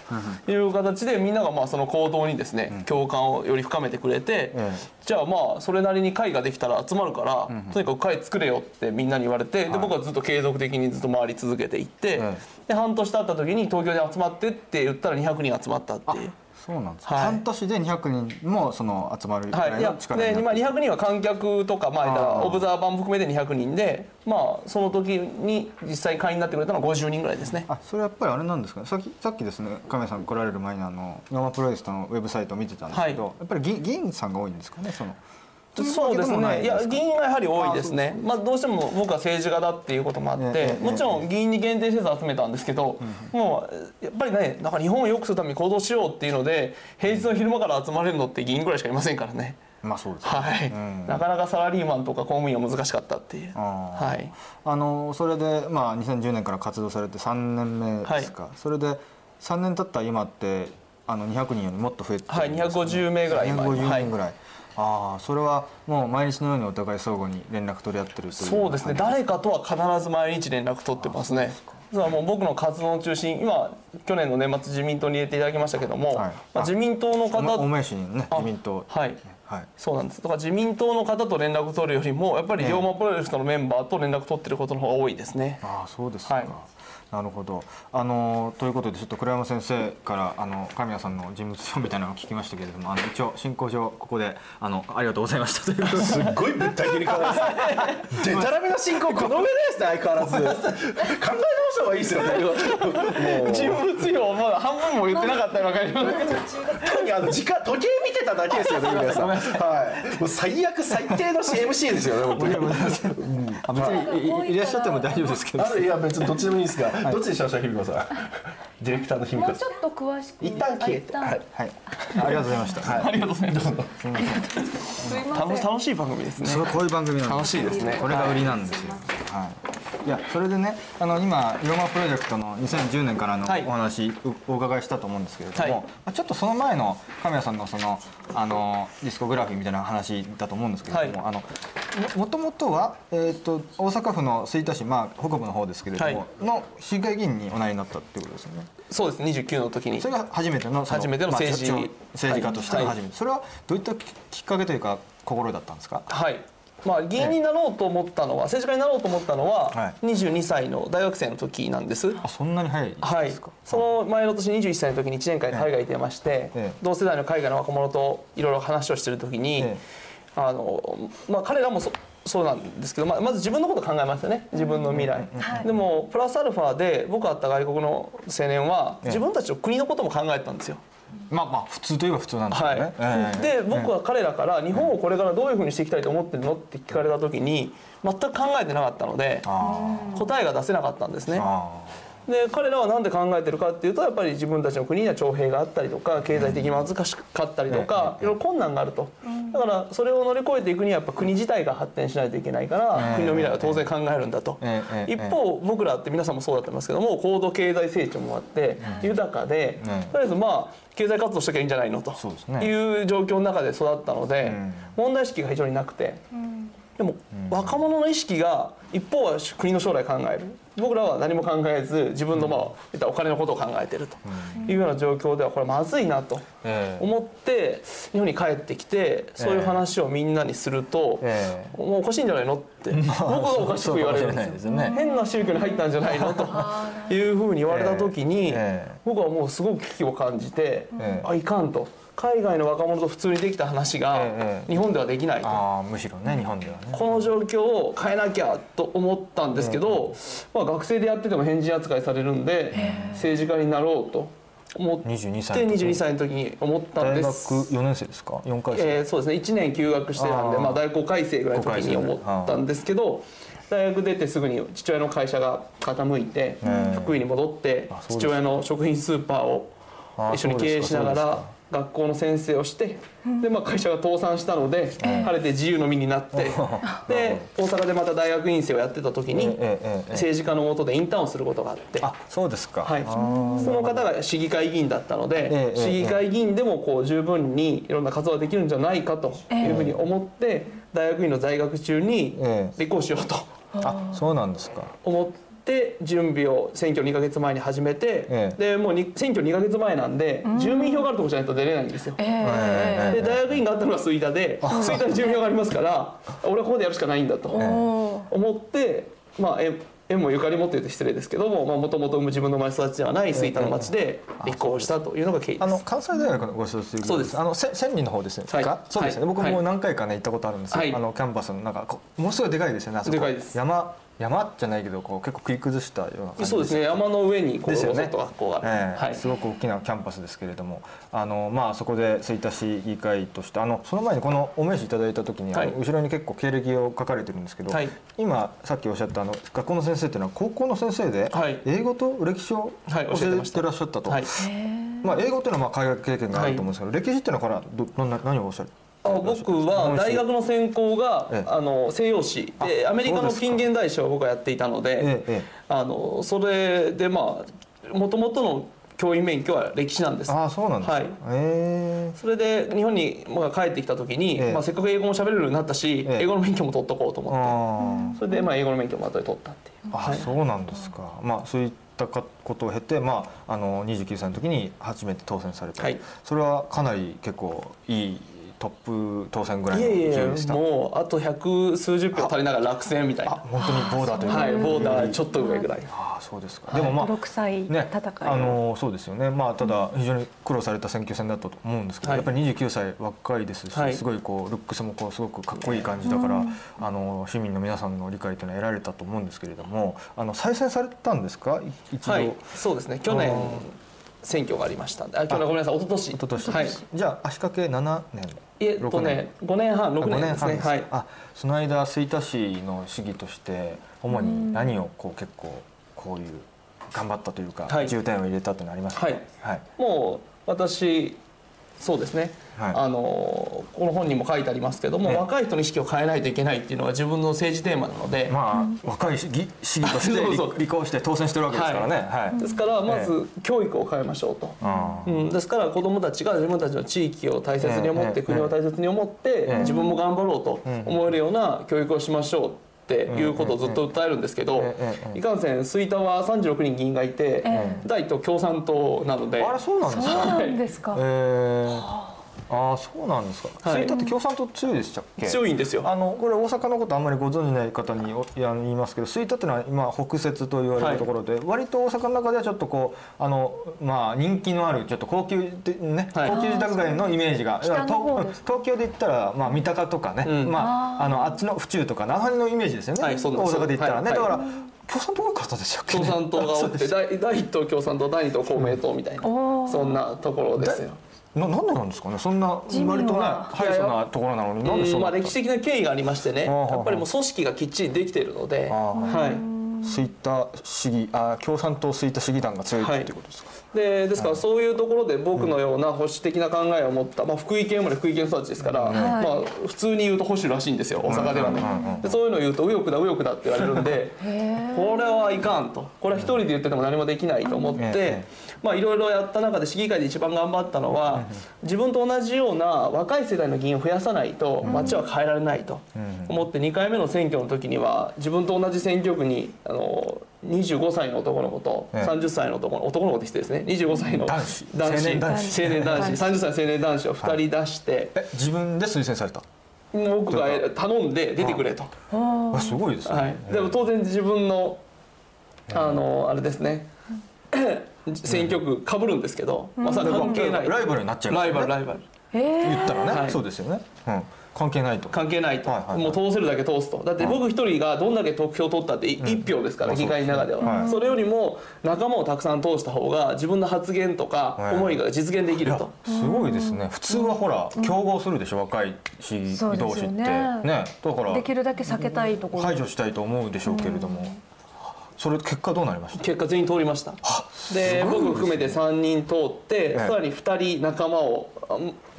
いう形でみんながまあその行動にですね共感をより深めてくれてえじゃあまあそれなりに会ができたら集まるからとにかく会作れよってみんなに言われてで僕はずっと継続的にずっと回り続けていってえで半年経った時に東京に集まってって言ったら200人集まったっていう。そうなんです、はい。半年で200人もその集まるぐはい、らい。の力になって、で、まあ、200人は観客とか、まあ、オブザーバーも含めて200人で、まあ、その時に実際会員になってくれたのは50人ぐらいですね。あそれやっぱりあれなんですか？ねさっきさっきですね亀井さん来られる前にあの山プロレスのウェブサイトを見てたんですけど、はい。やっぱり議議員さんが多いんですかね？そのそうですね。いや議員がやはり多いですねあ。まあどうしても僕は政治家だっていうこともあって、ええもちろん議員に限定せず集めたんですけど、もうやっぱりね、なんか日本を良くするために行動しようっていうので、平日の昼間から集まれるのって議員ぐらいしかいませんからね。まあそうですねはい。うんなかなかサラリーマンとか公務員は難しかったっていう。はい。あのそれで、まあ、2010年から活動されて3年目ですか、それで3年経った今ってあの200人よりもっと増えてるんですかはい250名ぐらい今。250人ぐらい、ああそれはもう毎日のようにお互い相互に連絡取り合ってるというそうですね。誰かとは必ず毎日連絡取ってますね。実はもう僕の活動の中心今去年の年末自民党に入れていただきましたけども、はい。まあ、自民党のお方お名刺にねあ自民党。はい。はい。そうなんです。だから自民党の方と連絡取るよりもやっぱり龍馬プロジェクトのメンバーと連絡取ってることの方が多いですね。ああそうですか、はいなるほどあのということでちょっと倉山先生からあの神谷さんの人物像みたいなのを聞きましたけれどもあの一応進行上ここであのありがとうございましたということですっごいぶった切り方ですね。でたらめな進行この上ですね相変わらず。考え直した方がいいですよね。人物像をまだ半分も言ってなかったら分かります単にあの時間時計見てただけですよね 皆さん。はい。もう最悪最低の MC ですよね本当に。あ別にいいらっしゃっても大丈夫ですけどいや別にどっちでもいいですが、どっちでしょうひびこさん？ディレクターのひびこさもうちょっと詳しく。ん。一旦消えて。はい。はい。ありがとうございました、ありがとうございます。すいません楽し楽しい番組ですね。それこういう番組なん楽しいですね。これが売りなんですよ。はい。いやそれでねあの今ローマプロジェクトの2010年からのはい。お話、うお伺いしたと思うんですけれども、はい。まあちょっとその前の神谷さんのそのあのディスコグラフィーみたいな話だと思うんですけれども、はい。あのももともとはえっ、と大阪府の吹田市まあ北部の方ですけれども、はい。の市議会議員におなりになったってことですよね。そうです。29の時に。それが初めてのそ初めての政治まあ政治家としてのはい。初めて、それはどういったききっかけというか心だったんですか？はい。まあ議員になろうと思ったのは政治家になろうと思ったのはは22歳の大学生の時なんです。あそんなに早いはいですか？、その前の年21歳の時に1年間海外に出まして、ええ。同世代の海外の若者といろいろ話をしてる時に、ええ。あのまあ、彼らもそそうなんですけど、まあ、まず自分のこと考えますよね。自分の未来、でもプラスアルファで僕会った外国の青年はええ自分たちの国のことも考えてたんですよ。まあまあ普通といえば普通なんですよはね。い。ええ。で僕は彼らから日本をこれからどういうふうにしていきたいと思ってるのって聞かれた時に全く考えてなかったのであ答えが出せなかったんですねで彼らは何で考えてるかっていうとやっぱり自分たちの国には徴兵があったりとか経済的に難しかったりとかいろいろ困難があると。だからそれを乗り越えていくにはやっぱ国自体が発展しないといけないから国の未来は当然考えるんだと。一方僕らって皆さんもそうだと思いますけども高度経済成長もあって豊かでうん。とりあえずまあ経済活動しときゃいいんじゃないのとそうですね。いう状況の中で育ったのでん。問題意識が非常になくて。でも若者の意識が一方は国の将来考える。僕らは何も考えず自分のまあお金のことを考えてると。いうような状況ではこれまずいなとええ。思って日本に帰ってきてそういう話をみんなにするとええ。もうおかしいんじゃないのって。僕がおかしく言われるんです変な宗教に入ったんじゃないのと。いうふうに言われた時にええ。僕はもうすごく危機を感じてええ。あいかんと海外の若者と普通にできた話がええ日本ではできないと。ああむしろね日本ではね。この状況を変えなきゃと思ったんですけど、まあ、学生でやってても変人扱いされるんで政治家になろうと思って22歳の時。22歳の時に思ったん大学です。4年生ですか？4回生。えーそうですね。1年休学してたんでまあ、大学回生ぐらいの時に思ったんですけど大学出てすぐに父親の会社が傾いてえ福井に戻って父親の食品スーパーを一緒に経営しながら学校の先生をしてで、まあ、会社が倒産したので晴れて自由の身になってで大阪でまた大学院生をやってた時に政治家の下でインターンをすることがあって。あそうですか。はい、その方が市議会議員だったので、ええ市議会議員でもこう十分にいろんな活動ができるんじゃないかというふうに思って、大学院の在学中にええ。立候補しようとあそうなんですか。思って準備を選挙2か月前に始めて、えでもうに選挙2か月前なんで、住民票があるとこじゃないと出れないんですよ。ええ。で大学院があったのが吹田で吹田に住民票がありますから俺はここでやるしかないんだと思ってまあ縁縁もゆかりもって言うと失礼ですけどももともと自分の生まれ育ちではない吹田の町で立候補したというのが経緯であのす。関西大学のご卒業そうです。あのせ千里の方ですね。はい。か？そうですね。僕はい。も何回かね行ったことあるんですよ。はい。あのキャンパスのなんかこうものすごいでかいですよね。あそこ。でかいです。山山じゃないけどこう結構切り崩したような感じそうですね。山の上にこうですよね。と学校が。ええ。はい。すごく大きなキャンパスですけれども。あの、まあ、そこで吹田市議会としてあのその前にこのお名刺いただいた時に、はい。後ろに結構経歴を書かれてるんですけど、はい。今さっきおっしゃったあの学校の先生っていうのは高校の先生で、はい。英語と歴史をはい。教えてらっしゃったと、はい。まあ、英語っていうのはまあ海外経験があると思うんですけど、歴史っていうのはこれはどどんな何をおっしゃる？あ僕は大学の専攻がええ。あの西洋史。でアメリカの近現代史を僕はやっていたので、えあのそれでまあもともとの教員免許は歴史なんです。ああそうなんですか、はい。え。それで日本にまあ帰ってきた時に、ええ。まあ、せっかく英語も喋れるようになったし、ええ。英語の免許も取っとこうとえ思って、あそれでまあ英語の免許も後で取ったっていう。あ、あそうなんですか、まあそういっったかことを経て、まあ、あの29歳の時に初めて当選された、はい。それはかなり結構いいトップ当選ぐらいの勢いでした？もうあと百数十票足りながら落選みたいあな本当にボーダーというか、はいボーダーちょっと上ぐらい。ああそうですか、でもまあ6歳戦い、ね、あのそうですよね、まあ、ただ非常に苦労された選挙戦だったと思うんですけど、はい。やっぱり29歳若いですし、はい。すごいこうルックスもこうすごくかっこいい感じだから、あの市民の皆さんの理解というのは得られたと思うんですけれどもあの再選されたんですか？い一度、はいそうですね。去年選挙がありましたあ去年ごめんなさい。一昨年。一昨年。はい。じゃあ足掛け7年。えっとね5年。半6あ年ですね。はい。あその間吹田市の市議として主に何をこう結構こういう頑張ったというか、はい。重点を入れたというのはありますか、はい。はい。もう私そうですね、はい。あのこの本にも書いてありますけども、ね若い人の意識を変えないといけないっていうのが自分の政治テーマなので、まあ、若い市議として 立立候補して当選してるわけですからね。はい。ですからまず教育を変えましょうと。あうん、ですから子どもたちが自分たちの地域を大切に思って、ええ。国を大切に思って、ええ。自分も頑張ろうと思えるような教育をしましょうっていうことをずっと訴えるんですけど、いかんせん吹田は36人議員がいて、え第一党共産党なので。あれそうなんですそうか。なんですか、えー、ああそうなんですか。はい。吹田って共産党強いでしたっけ？強いんですよ。あのこれ大阪のことあんまりご存じない方においや言いますけど吹田っていうのは今北摂と言われるところで、割と大阪の中ではちょっとこうあのまあ人気のあるちょっと高級でね、はい。高級住宅街のイメージが東東京で言ったらまあ三鷹とかね、うん。まああのあっちの府中とか長野のイメージですよね、大阪で言ったらね、はいだから共産党が勝ったでしたっけ、共産党がおって第第一党共産党第二党公明党みたいなおー。そんなところですよ。ななんでなんですかね。そんな割とねハイソなところなのになんでそんまあ、なった歴史的な経緯がありましてねやっぱりもう組織がきっちりできているので、あーはい、吹田市議あ共産党吹田市議団が強いはいっていうことですか、でですからそういうところで僕のような保守的な考えを持った、まあ、福井県生まれ福井県育ちですから、まあ、普通に言うと保守らしいんですよ大阪ではね、でそういうのを言うと右翼だ右翼だって言われるんで これはいかんと。これは一人で言ってても何もできないと思って、えまあいろいろやった中で市議会で一番頑張ったのは自分と同じような若い世代の議員を増やさないと町は変えられないと思って2回目の選挙の時には自分と同じ選挙区にあの25歳の男の子とええ。30歳の男の男の子って失礼ですね。25歳の男子。男子。青年男子。青年男子。30歳の青年男子を2人出して。え自分で推薦された？僕が頼んで出てくれと。あすごいですね、はい、でも当然自分のあのあれですね。選挙区かぶるんですけど、まあ、それは関係ない。ライバルになっちゃいますライバルライバル言ったらね、はい。そうですよね、うん、関係ないと。関係ないと、はいはいはい。もう通せるだけ通すと。だって僕一人がどんだけ得票取ったって1票ですから、まあ議会の中では、そうですねはい。それよりも仲間をたくさん通した方が自分の発言とかはい。思いが実現できると、すごいですね。普通はほら競合するでしょ、若い市議そうですよ同士って。ね。ねだからできるだけ避けたいところ、排除したいと思うでしょうけれども、それ結果どうなりました？結果全員通りました。で僕含めて3人通って、えさらに2人仲間をあ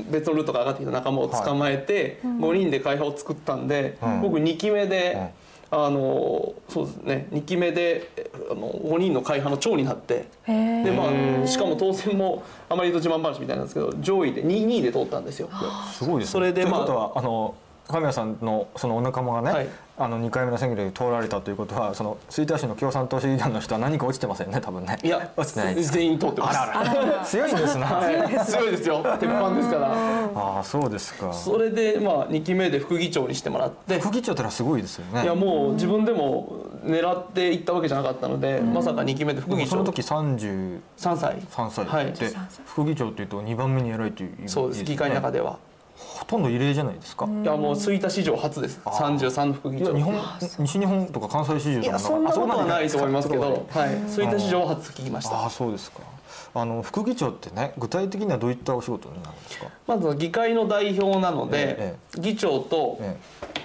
別のルートから上がってきた仲間を捕まえて、5人で会派を作ったんで、ん。僕2期目で、あのそうですね。2期目でえあの5人の会派の長になってで、まあ、しかも当選もあまり言うと自慢話みたいなんですけど上位で 2, 2位で通ったんですよ。すごいですね。それでまあということはあの神谷さんのそのお仲間がね、はい。あの2回目の選挙で通られたということはその吹田市の共産党市議団の人は何か落ちてませんね多分ね。いや落ちてないですか？全員通ってます。あらら。強いんですな、は い強いですよ。鉄板ですから。ああそうですか。それでまあ2期目で副議長にしてもらって。副議長ってのはすごいですよね。いやもう自分でも狙っていったわけじゃなかったので、まさか2期目で副議長。その時33 3歳。歳はい。で、副議長っていうと2番目に偉いという意味そうです。議会の中では、ほとんど異例じゃないですか、いやもう吹田史上初です。33の副議長。日本西日本とか関西市場とかそんなことはないと思いますけど、あはい、吹田史上初聞きました。ああそうですか。あの副議長ってね具体的にはどういったお仕事になるんですか？まず議会の代表なので、え議長と、え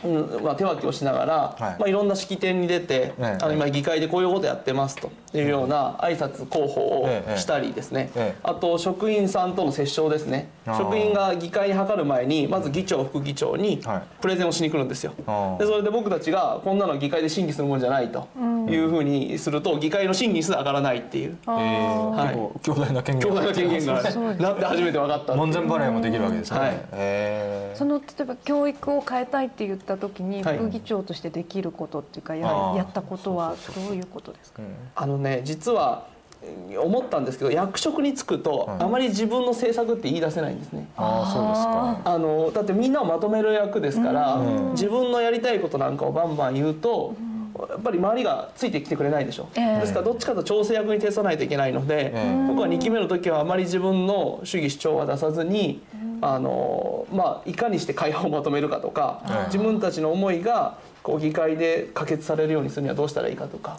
うんまあ、手分けをしながら、はい。いまあ、いろんな式典に出て、ええあの今議会でこういうことやってますというような挨拶広報をええしたりですね、ええ。あと職員さんとの折衝ですね。職員が議会に諮る前にまず議長副議長にはい。プレゼンをしに来るんですよ、でそれで僕たちがこんなの議会で審議するもんじゃないと、いうふうにすると議会の審議にすら上がらないっていう。えーはい。結構強大な権限がなって初めて分かったっていう。門前払いもできるわけですね、はい。えー。その例えば教育を変えたいって言った時にはい。副議長としてできることっていうかややったことはどういうことですか？あのね実はえー思ったんですけど役職に就くとはいあまり自分の政策って言い出せないんですね。ああそうですか。あのだってみんなをまとめる役ですから、うん。自分のやりたいことなんかをバンバン言うと、やっぱり周りがついてきてくれないでしょ、ええ。ですからどっちかと調整役に徹さないといけないので、ええ。僕は2期目の時はあまり自分の主義主張は出さずに、あのまあ、いかにして会派をまとめるかとか、ええ自分たちの思いがこう議会で可決されるようにするにはどうしたらいいかとか。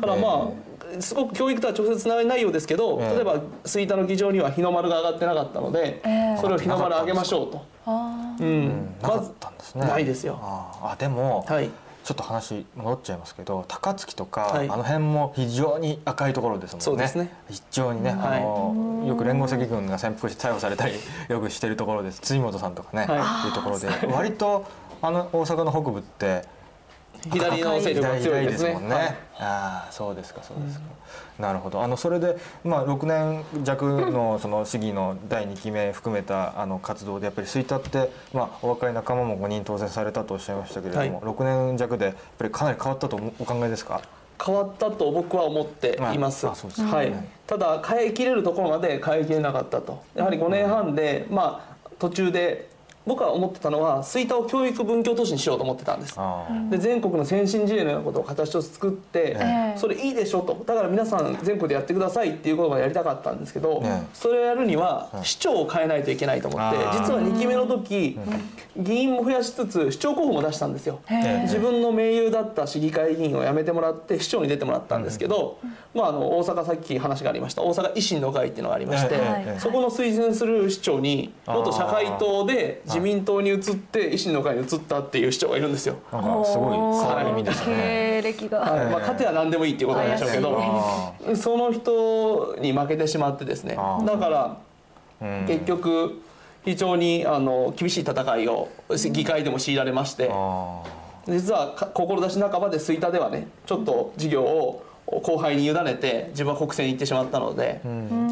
だからまあ、すごく教育とは直接つながりないようですけど、ええ例えば吹田の議場には日の丸が上がってなかったので、ええ。それを日の丸上げましょうと。あうん。なかったんですね。ないですよ。あでも、はいちょっと話戻っちゃいますけど高槻とか、はい。あの辺も非常に赤いところですもんね。そうですね。非常にね、はい。あのよく連合赤軍が潜伏して逮捕されたり よくしてるところです。辻元さんとかね、はい。い、うところで割とあの大阪の北部って左の勢力が強いですね。もんね、はいああそうですかそうですか、なるほどあのそれで、まあ、6年弱のその市議の第2期目含めたあの活動でやっぱり吹田って、まあ、お若い仲間も5人当選されたとおっしゃいましたけれども、はい6年弱でやっぱりかなり変わったとお考えですか？変わったと僕は思っています。すかはいうん。ただ変えきれるところまで変えきれなかったと。やはり5年半でまあ途中で僕は思ってたのは吹田を教育文教都市にしようと思ってたんです。あで全国の先進事例のようなことを形として作って、ええ。それいいでしょと。だから皆さん全国でやってくださいっていうことがやりたかったんですけど、ええ。それをやるには市長を変えないといけないと思って、実は2期目の時、議員も増やしつつ市長候補も出したんですよ。ええ。自分の盟友だった市議会議員を辞めてもらって市長に出てもらったんですけど、まあ、あの大阪さっき話がありました。大阪維新の会っていうのがありまして、そこの推薦する市長に元社会党で自民党に移って維新の会に移ったっていう市長がいるんですよ。あなんかすごい変わり身ですね。経歴が、はい。まあ、勝ては何でもいいっていうことなんでしょうけどあその人に負けてしまってですね。だから結局非常にあの厳しい戦いを議会でも強いられましてあ実はか志半ばで吹田ではねちょっと事業を後輩に委ねて自分は国政に行ってしまったので、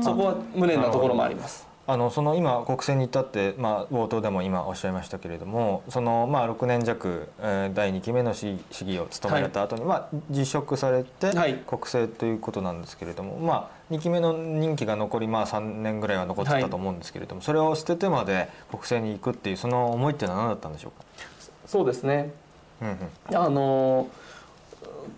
そこは無念なところもあります。あのその今国政に至って、まあ、冒頭でも今おっしゃいましたけれどもその、まあ、6年弱、えー第2期目の市市議を務められた後に、まあ、辞職されてはい。国政ということなんですけれども、まあ、2期目の任期が残り、まあ、3年ぐらいは残ってたと思うんですけれども、それを捨ててまで国政に行くっていうその思いっていうのは何だったんでしょうか、そうですね。うんうん。あの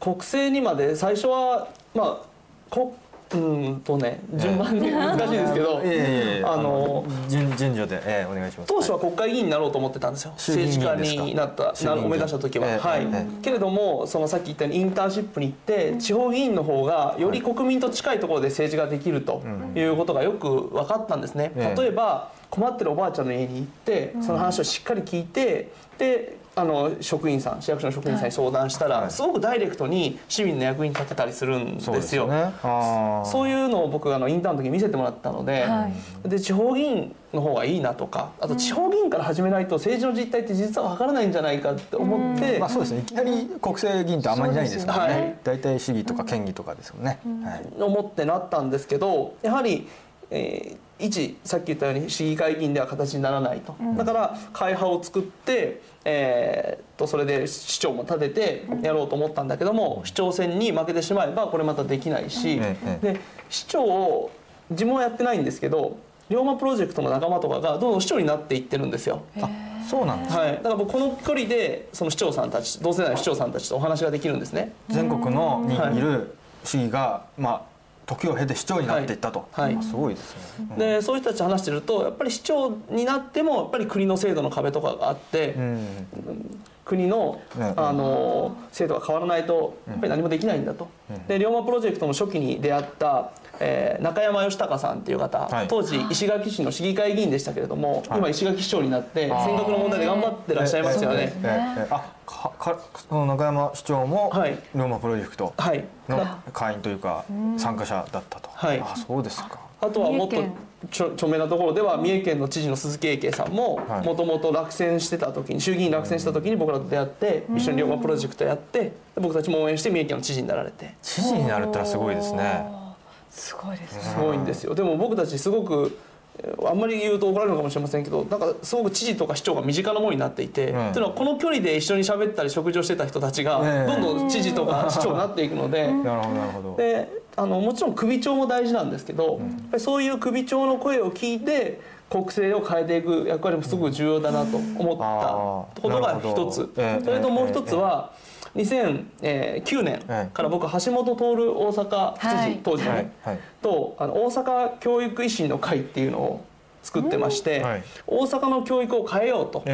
国政にまで最初はまあこうんとね順番に 難しいですけど、いやいやいやあの順順序で、えーお願いします。当初は国会議員になろうと思ってたんですよ。政治家になったなを目指した時は、ええはい、ええけれどもそのさっき言ったようにインターンシップに行って地方議員の方がより国民と近いところで政治ができるとい。うことがよく分かったんですね、ええ。例えば困ってるおばあちゃんの家に行ってその話をしっかり聞いてであの職員さん市役所の職員さんに相談したら、はい。すごくダイレクトに市民の役に立てたりするんそうですよ。ね。あー。そういうのを僕あのインターンの時に見せてもらったので,、はで地方議員の方がいいなとかあと地方議員から始めないと政治の実態って実は分からないんじゃないかって思って、まあそうですね。いきなり国政議員ってあんまりいないですからねね大体市議とか県議とかですよね、はい。思ってなったんですけどやはり、えー一さっき言ったように市議会議員では形にならないと、だから会派を作って、えー、とそれで市長も立ててやろうと思ったんだけども市長選に負けてしまえばこれまたできないし、ええで市長を自分はやってないんですけど龍馬プロジェクトの仲間とかがどんどん市長になっていってるんですよ。あそうなんですはい、だから僕この距離でその市長さんたち同世代の市長さんたちとお話ができるんですね。全国のにはい。いる市議が、まあ時を経て市長になっていったと、はい。はい。あすごいですね、うんでそういう人たちと話してるとやっぱり市長になってもやっぱり国の制度の壁とかがあって、うん国の,、ねあの制度が変わらないとやっぱり何もできないんだと。で龍馬プロジェクトの初期に出会った、えー中山義孝さんっていう方、はい。当時石垣市の市議会議員でしたけれども、はい。今石垣市長になって尖閣の問題で頑張ってらっしゃいますよね。ええええあかかその中山市長もはい。龍馬プロジェクトはい、のだ会員というか参加者だったと、はい。あそうですか。あとはもっとちょ著名なところでは三重県の知事の鈴木英慶さんもはい。もともと落選してた時に衆議院落選した時に僕らと出会って一緒に龍馬プロジェクトやってで僕たちも応援して三重県の知事になられて。知事になるってのはすごいですねすごいですね。すごいんですよ。でも僕たちすごくえーあんまり言うと怒られるのかもしれませんけどなんかすごく知事とか市長が身近なものになっていて、うん。というのはこの距離で一緒に喋ったり食事をしてた人たちがええ。どんどん知事とか市長になっていくので。なるほどなるほど。であのもちろん首長も大事なんですけど、やっぱりそういう首長の声を聞いて国政を変えていく役割もすごく重要だなと思ったことが一つ、それともう一つは、2009年から僕橋本徹大阪府知事、はい。当時のね、とあの大阪教育維新の会っていうのを作ってまして、はい。大阪の教育を変えようと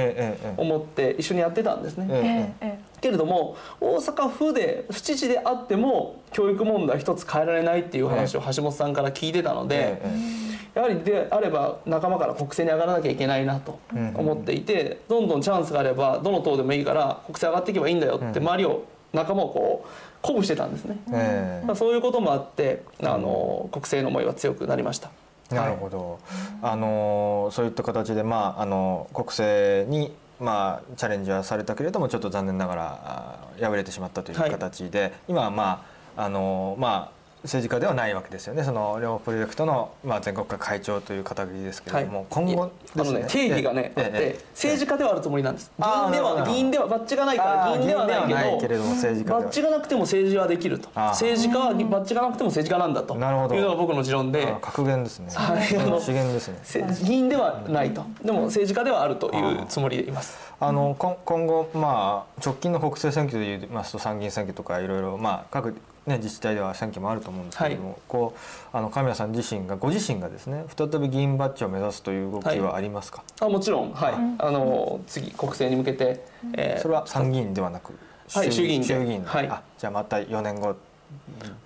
思って一緒にやってたんですね。けれども大阪府で府知事であっても教育問題一つ変えられないっていう話を橋本さんから聞いてたので、ええやはりであれば仲間から国政に上がらなきゃいけないなと思っていて、どんどんチャンスがあればどの党でもいいから国政上がっていけばいいんだよって周りを仲間をこう鼓舞してたんですね。ええ。まあそういうこともあってあの国政の思いは強くなりました。なるほど、あのそういった形で、まあ、あの国政に、まあ、チャレンジはされたけれどもちょっと残念ながら敗れてしまったというはい形で、今は、まああのまあ、政治家ではないわけですよね。その両プロジェクトの、まあ、全国会会長という肩書きですけれども、今後いやあのね定義がねあって政治家ではあるつもりなんです。議員では議員ではバッジがないから議員ではないけけどれどバッジがなくても政治はできると。政治家はバッジがなくても政治家なんだというなるほど。のが僕の持論で。あ格言ですね、はい。あの資源ですね。せ議員ではないと。でも政治家ではあるというつもりでいます。あの今今後、まあ、直近の国政選挙で言いますと参議院選挙とかいろいろ、まあ、各、ね、自治体では選挙もあると思うんですけれども、はい。こうあの神谷さん自身がご自身がですね再び議員バッジを目指すという動きはありますか、あもちろん。はい。あの次国政に向けてえーそれは参議院ではなくはい衆議院。で。衆議院。ではい。あじゃあまた4年後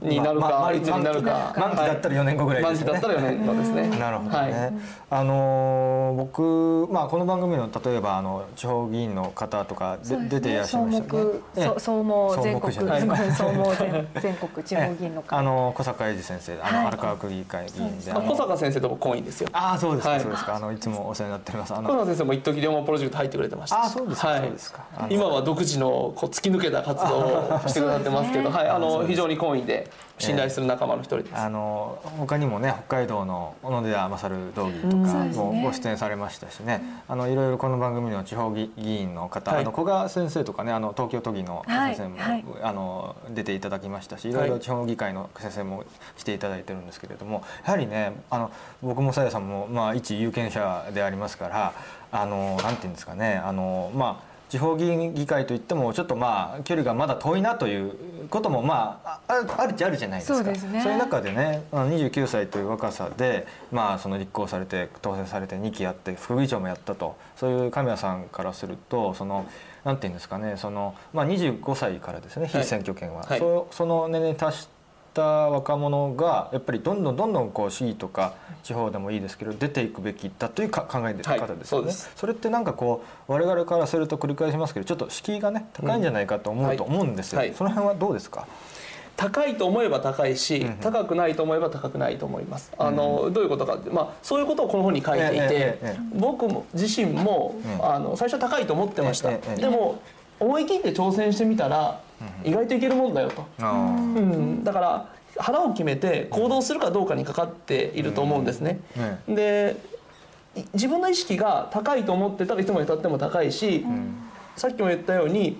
になるままかいつになるか。満期だったら4年後ぐらいですよね。満期だったら4年後ですね。なるほどね、はい。あのー僕、まあ、この番組の例えばあの地方議員の方とかで、出ていらっしゃいましたよね。ええ。総総務全国総務全全国地方議員のあ会の小坂英二先生、あのはい。荒川区議会議員で、ああの小坂先生と僕婚姻ですよ。ああそうですか、はい。そうですか。あのいつもお世話になっております。あ小の坂先生も一時龍馬プロジェクト入ってくれてましたし。あそうですかはい。そうですか。あの今は独自のこう突き抜けた活動をしてくださってますけど、はい、あの非常に懇意で信頼する仲間の一人です。あの他にもね北海道の小野寺勝道議とかもご出演されましたしね、あのいろいろこの番組の地方議議員の方、はい。あの古賀先生とかねあの東京都議の先生も、はい。はいあの出ていただきましたしいろいろ地方議会の先生も来ていただいてるんですけれどもやはりねあの僕もさやさんも、まあ、一有権者でありますからあのなんていうんですかねあのまあ地方議員議会といってもちょっとまあ距離がまだ遠いなということもまあああるっちゃあるじゃないですか。そうですね。そういう中でねあの29歳という若さで、まあ、その立候補されて当選されて2期やって副議長もやったと。そういう神谷さんからするとそのなんていうんですかねその、まあ、25歳からですね非選挙権は、はい。そその年齢に達した若者がやっぱりどんどんどんどんこう市議とか地方でもいいですけど出ていくべきだというか考え方ですよね、はいそうです。それってなんかこう我々からすると繰り返しますけどちょっと敷居がね高いんじゃないかと思うと思うんですよ、はい。はい。その辺はどうですか？高いと思えば高いし、高くないと思えば高くないと思います。あのどういうことかって、まあそういうことをこの本に書いていて、僕も自身も、うん。あの最初は高いと思ってました。でも思い切って挑戦してみたら、意外といけるもんだよと。あうん、だから腹を決めて行動するかどうかにかかっていると思うんですね。でい自分の意識が高いと思ってたらいつまでたっても高いし、さっきも言ったように、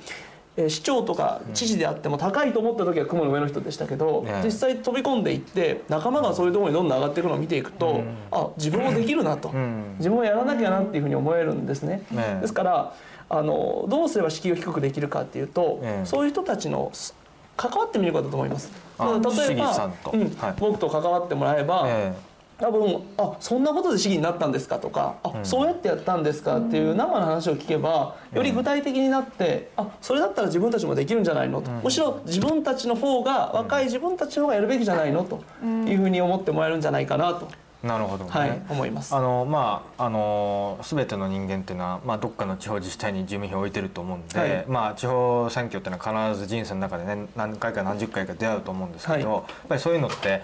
えー市長とか知事であっても高いと思った時は雲の上の人でしたけど、ね。実際飛び込んでいって仲間がそういうところにどんどん上がっていくのを見ていくと、あ自分もできるなと、ん。自分もやらなきゃなっていうふうに思えるんですね。ね。ですからあのどうすれば敷居を低くできるかっていうと、ええ。そういう人たちのす関わってみることだと思います。あ例えばうんはい。僕と関わってもらえば、え多分あそんなことで市議になったんですかとかあ、そうやってやったんですかっていう生の話を聞けばより具体的になって、あそれだったら自分たちもできるんじゃないのと、むしろ自分たちの方が若い自分たちの方がやるべきじゃないのというふうに思ってもらえるんじゃないかなと、えなるほどね、はい、思います。あのまああの全ての人間っていうのは、まあ、どっかの地方自治体に住民票を置いてると思うんで、はい。まあ、地方選挙っていうのは必ず人生の中でね何回か何十回か出会うと思うんですけど、はい。やっぱりそういうのって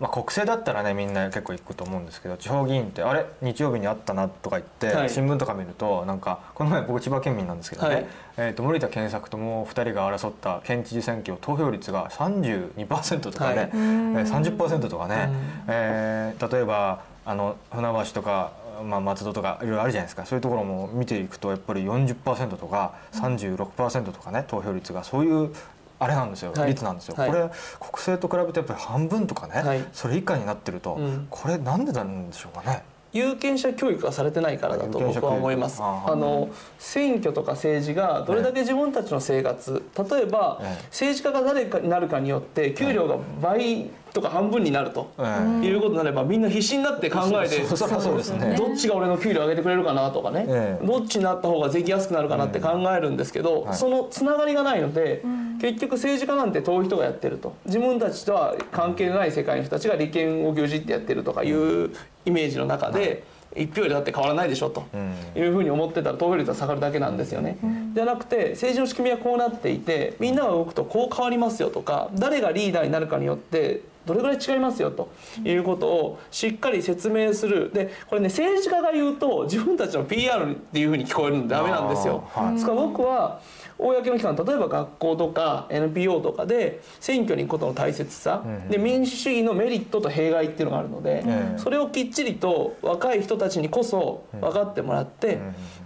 まあ、国政だったらねみんな結構行くと思うんですけど地方議員ってあれ日曜日にあったなとか言って、はい。新聞とか見るとなんかこの前僕千葉県民なんですけどね、はい。えー、と森田健作とも2人が争った県知事選挙投票率が32%とかね、はい。えー、30%とかね、えー例えばあの船橋とか、まあ、松戸とかいろいろあるじゃないですか。そういうところも見ていくとやっぱり40%とか36%とかね投票率がそういうあれなんですよ、はい。率なんですよ、はい。これ国政と比べてやっぱり半分とかね、はい。それ以下になってると、うん。これなんでなんでしょうかね？有権者教育がされてないからだと僕は思います。あの選挙とか政治がどれだけ自分たちの生活、例えばええ。政治家が誰かになるかによって給料が倍とか半分になるとええ。いうことになればみんな必死になって考えて。どっちが俺の給料上げてくれるかなとかね、ええ。どっちになった方が税金安くなるかなって考えるんですけど、はい。そのつながりがないので、結局政治家なんて遠い人がやってると。自分たちとは関係のない世界の人たちが利権を牛耳ってやってるとかいうイメージの中で、一票よりだって変わらないでしょと。うん。いうふうに思ってたら投票率は下がるだけなんですよね。じゃなくて政治の仕組みはこうなっていてみんなが動くとこう変わりますよとか誰がリーダーになるかによってどれぐらい違いますよということをしっかり説明する。でこれね政治家が言うと自分たちの PR っていうふうに聞こえるのでダメなんですよ。あーはい。ですから僕は公の機関例えば学校とか NPO とかで選挙に行くことの大切さ、で民主主義のメリットと弊害っていうのがあるので、それをきっちりと若い人たちにこそ分かってもらって、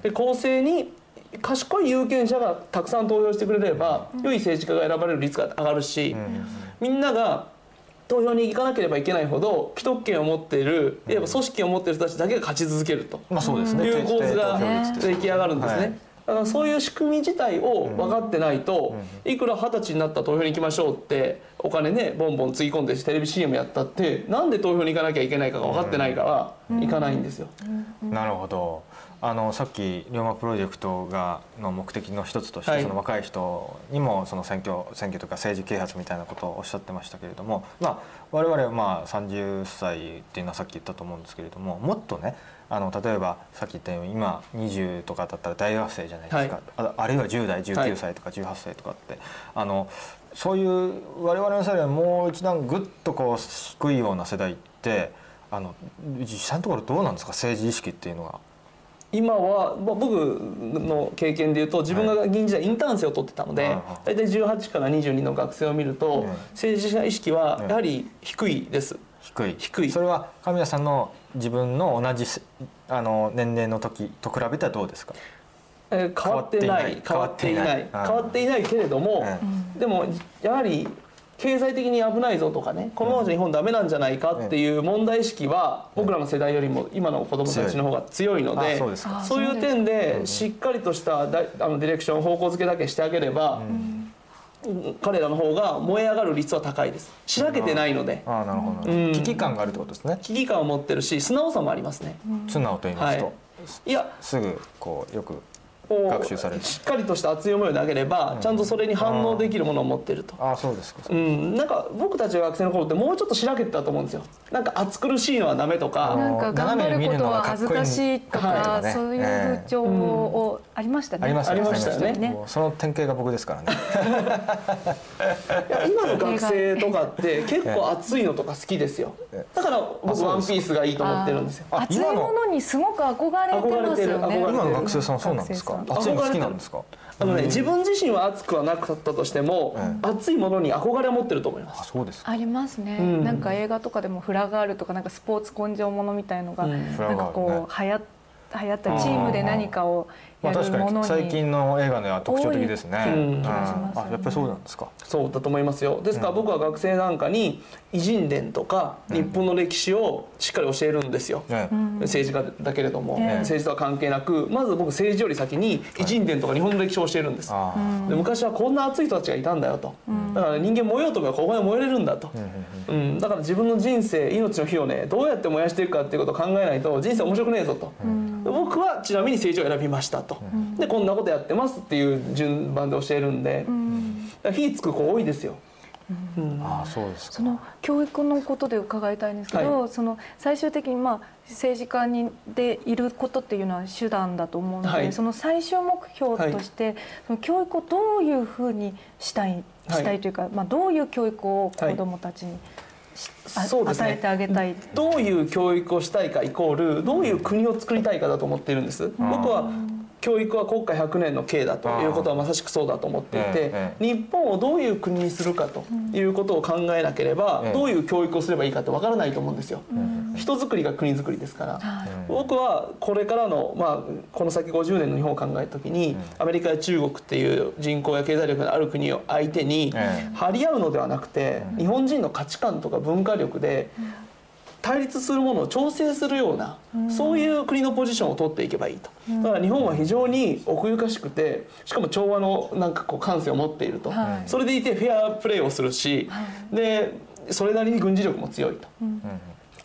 で公正に賢い有権者がたくさん投票してくれれば、良い政治家が選ばれる率が上がるし、みんなが投票に行かなければいけないほど既得権を持っているいわば組織を持っている人たちだけが勝ち続けると。まあそうですね。いう構図が出来上がるんですね。はいだからそういう仕組み自体を分かってないと、いくら二十歳になったら投票に行きましょうってお金ねボンボンつぎ込んでテレビ CM やったってなんで投票に行かなきゃいけないかが分かってないから行かないんですよ。なるほど。あのさっき龍馬プロジェクトがの目的の一つとして、はい。その若い人にもその選挙選挙とか政治啓発みたいなことをおっしゃってましたけれども、まあ我々はまあ30歳っていうのはさっき言ったと思うんですけれども、もっとねあの例えばさっき言ったように今20とかだったら大学生じゃないですか。ああるいは10代19歳とか18歳とかって、あのそういう我々の世代はもう一段ぐっとこう低いような世代ってあの実際のところどうなんですか？政治意識っていうのが。今はまあ僕の経験でいうと自分が議員時代インターン生を取ってたのではいはい大体18から22の学生を見るとええ政治者意識はやはり低いです。低い。低い。それは神谷さんの自分の同じせあの年齢の時と比べてはどうですか？えー変わってない。変変わわっててい。なない。い変わっていないけれども、えでもやはり経済的に危ないぞとかねこのままじゃ日本ダメなんじゃないかっていう問題意識は僕らの世代よりも今の子供たちの方が強いのであそうですか。そういう点でしっかりとしただあのディレクション方向づけだけしてあげれば、彼らの方が燃え上がる率は高いです。しらけてないので。ああなるほど、うん。危機感があるってことですね。危機感を持ってるし素直さもありますね。素直と言いますと、はい。いや。すぐこうよくこう学習される。しっかりとした熱い思いを投げれば、ちゃんとそれに反応できるものを持っていると。ああそうですか、うん、なんか僕たちが学生の頃ってもうちょっとしらけてたと思うんですよ。なんか暑苦しいのはダメとかなんか頑張ることは恥ずかしいと斜めに見るのがかねかそういう風潮をありましたね。ありましたありましたよね。ね。その典型が僕ですからね。いや今の学生とかって結構暑いのとか好きですよ。だから僕ワンピースがいいと思ってるんですよ。いものにすごく憧れてますよね。今の学生さんそうなんですか？学暑いの好きなん。ですかあのね自分自身は暑くはなかったとしても、暑いものに憧れを持ってると思いまあすそうですか。ありますね、ん。なんか映画とかでもフラガールとかなんかスポーツ根性ものみたいのが、なんかこう流行っ流行ったりチームで何かをまあ、確かにに最近の映画のは特徴的ですね。あやっぱりそうなんですか？そうだと思いますよ。ですから僕は学生なんかに偉人伝とか日本の歴史をしっかり教えるんですよ、ね。政治家だけれども、ええ政治とは関係なくまず僕政治より先に偉人伝とか日本の歴史を教えるんです、ああ、で昔はこんな熱い人たちがいたんだよと、だから人間燃えようとかここで燃えれるんだと、うんだから自分の人生命の火をねどうやって燃やしていくかっていうことを考えないと人生面白くねえぞと、で僕はちなみに政治を選びましたと、でこんなことやってますっていう順番で教えるんで、だから火つく子多いですよ。ああそうですか。そ。の教育のことで伺いたいんですけど、はその最終的にまあ政治家にでいることっていうのは手段だと思うので、はい。その最終目標として、その教育をどういうふうにしたいはいしたいというか、まあどういう教育を子どもたちにあそうですね。与えてあげたい、どういう教育をしたいかイコールどういう国を作りたいかだと思っているんです。僕は教育は国家100年の刑だということはまさしくそうだと思っていてええ日本をどういう国にするかということを考えなければええ。どういう教育をすればいいかってわからないと思うんですよ。人づくりが国づくりですから。僕はこれからの、まあ、この先50年の日本を考えた時にアメリカや中国っていう人口や経済力のある国を相手にえ張り合うのではなくて日本人の価値観とか文化力で対立するものを調整するような、そういう国のポジションを取っていけばいいと。だから日本は非常に奥ゆかしくてしかも調和のなんかこう感性を持っていると、はい。それでいてフェアプレーをするし、でそれなりに軍事力も強いと。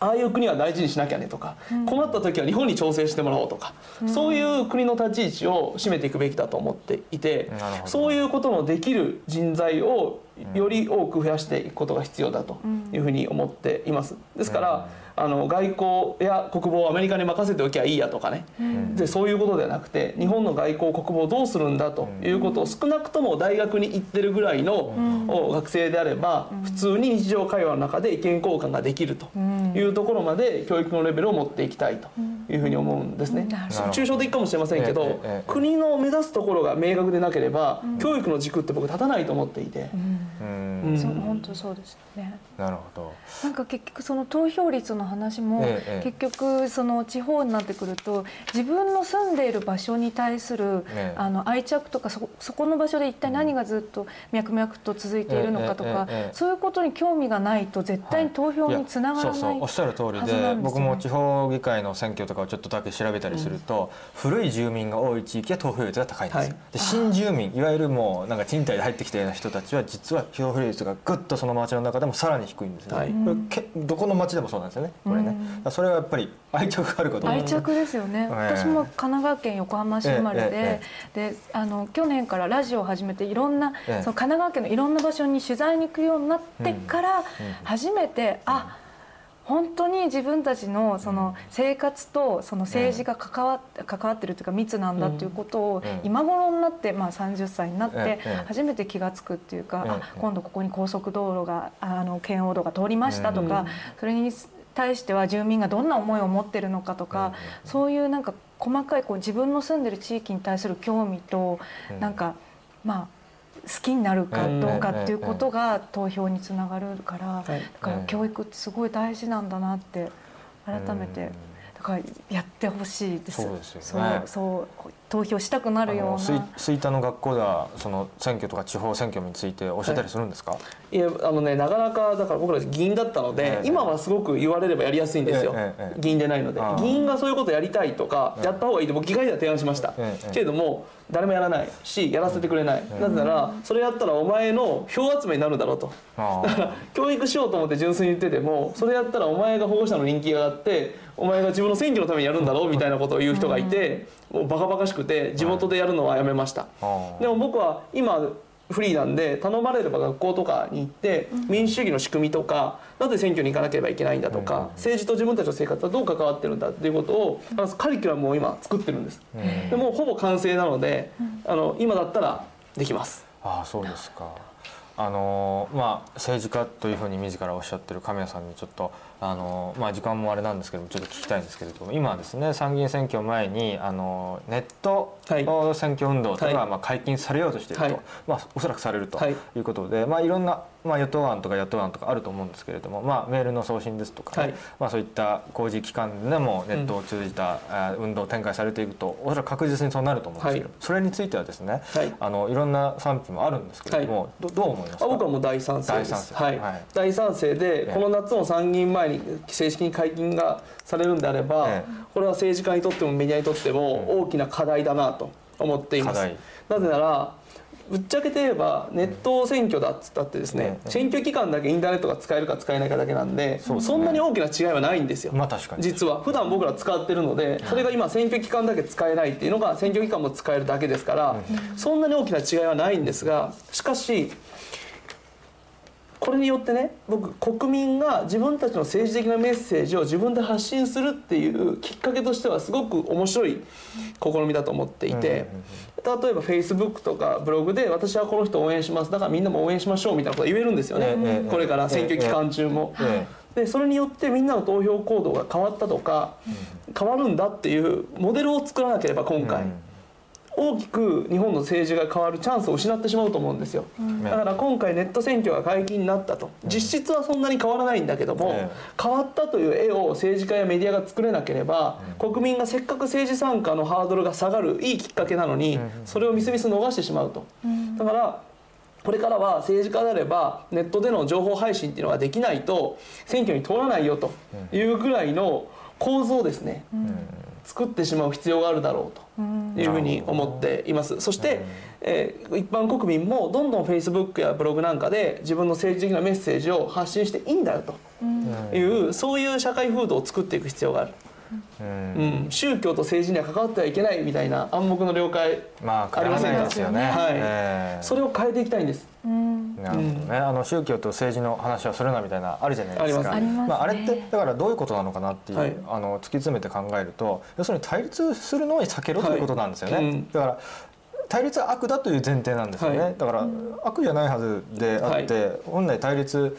ああいう国は大事にしなきゃねとか、困った時は日本に調整してもらおうとか、そういう国の立ち位置を占めていくべきだと思っていてそういうことのできる人材をより多く増やしていくことが必要だというふうに思っています。ですから、あの外交や国防をアメリカに任せておきゃいいやとかね、でそういうことではなくて日本の外交国防をどうするんだということを少なくとも大学に行ってるぐらいの学生であれば普通に日常会話の中で意見交換ができるというところまで教育のレベルを持っていきたいというふうに思うんですね。抽象的かもしれませんけど国の目指すところが明確でなければ教育の軸って僕立たないと思っていて。うん。うん。そう本当そうですよね。なるほど。なんか結局その投票率の話も結局その地方になってくると自分の住んでいる場所に対するええ。あの愛着とかそそこの場所で一体何がずっと脈々と続いているのかとかそういうことに興味がないと絶対に投票につながらやそうないそうおっしゃる通りはでね。僕も地方議会の選挙とかをちょっとだけ調べたりすると、古い住民が多い地域は投票率が高いんですよ、はい。で新住民いわゆるもうなんか賃貸で入ってきたような人たちは実は投票率がぐっとその町の中でもさらに低いんですね、はい。これけどこの町でもそうなんですよねこれね、だからそれはやっぱり愛着があるかと。愛着ですよね、ええ。私も神奈川県横浜市生まれで,、えであの去年からラジオを始めていろんな、ええ。その神奈川県のいろんな場所に取材に行くようになってから初めて、あ本当に自分たちのその生活とその政治が関わっ関わってるというか密なんだっていうことをええ今頃になって、まあ、30歳になってええ初めて気が付くっていうか、ええあ今度ここに高速道路があの圏央道が通りましたとか、それに対しては住民がどんな思いを持ってるのかとか、そういうなんか細かいこう自分の住んでる地域に対する興味と、なんかまあ好きになるかどうかっていうことが投票につながるから、はいだから教育ってすごい大事なんだなって改めて。だからやってほしいです。そうそう投票したくなるような。あの吹吹田の学校ではその選挙とか地方選挙について教えたりするんですか、いやあのねなかなかだから僕ら議員だったので、ええ。今はすごく言われればやりやすいんですよ、ええええ。議員でないので。議員がそういうことやりたいとか、やった方がいいと僕議会では提案しました、ええけれども誰もやらないしやらせてくれない、なぜならそれやったらお前の票集めになるだろうと。あだから教育しようと思って純粋に言っててもそれやったらお前が保護者の人気があってお前が自分の選挙のためにやるんだろうみたいなことを言う人がいて、もうバカバカしくて地元でやるのはやめました、あ。でも僕は今フリーなんで頼まれれば学校とかに行って民主主義の仕組みとかなぜ選挙に行かなければいけないんだとか政治と自分たちの生活はどう関わってるんだっていうことをあのカリキュラムを今作ってるんです。でもうほぼ完成なのであの今だったらできます。ああそうですか。あのまあ政治家というふうに自らおっしゃってる神谷さんにちょっとあのまあ時間もあれなんですけどもちょっと聞きたいんですけれども今ですね参議院選挙前にあのネットはい。選挙運動とかはい。まあ解禁されようとしていると、はい。まあおそらくされるとはい。いうことで、まあいろんなまあ与党案とか野党案とかあると思うんですけれども、まあメールの送信ですとかまあそういった工事機関でもネットを通じた、あ運動を展開されていくとおそらく確実にそうなると思うんですけど、はい。それについてはですね、はい。あのいろんな賛否もあるんですけれども、どどう思いますか？あ僕はもう大賛成です。大賛成。はい。はい。大賛成で、ええこの夏の参議院前に正式に解禁がされるんであれば、えこれは政治家にとってもメディアにとっても大きな課題だなと思っています。なぜならぶっちゃけて言えばネット選挙だっつったってですね、ええ選挙期間だけインターネットが使えるか使えないかだけなんでそ,、んなに大きな違いはないんですよ、まあ確かに。実は。普段僕ら使ってるのでそれが今選挙期間だけ使えないっていうのが選挙期間も使えるだけですからそんなに大きな違いはないんですがしかしここれによってね僕国民が自分たちの政治的なメッセージを自分で発信するっていうきっかけとしてはすごく面白い試みだと思っていて例えば Facebook とかブログで私はこの人を応援します。だからみんなも応援しましょうみたいなこと言えるんですよね、ええこれから選挙期間中も。えでそれによってみんなの投票行動が変わったとか、変わるんだっていうモデルを作らなければ今回、大きく日本の政治が変わるチャンスを失ってしまうと思うんですよ、だから今回ネット選挙が解禁になったと。実質はそんなに変わらないんだけども、え変わったという絵を政治家やメディアが作れなければ、国民がせっかく政治参加のハードルが下がるいいきっかけなのに、それをみすみす逃してしまうと、だからこれからは政治家であればネットでの情報配信っていうのができないと選挙に通らないよというぐらいの構図をですね、作ってしまう必要があるだろうというふうに思っています。そして、えー一般国民もどんどん Facebook やブログなんかで自分の政治的なメッセージを発信していいんだよという、そういう社会風土を作っていく必要がある。うん、宗教と政治には関わってはいけないみたいな暗黙の了解まあありませんか？変わらないですよね。はい。ええそれを変えていきたいんです。なるほどね、あの宗教と政治の話はするなみたいなあるじゃないですか。ありますありますね。あ、あれってだからどういうことなのかなっていう、はい。あの突き詰めて考えると要するに対立するのを避けろということなんですよね、はい。うんだから対立は悪だという前提なんですよね、はい。だから悪じゃないはずであって、本来対立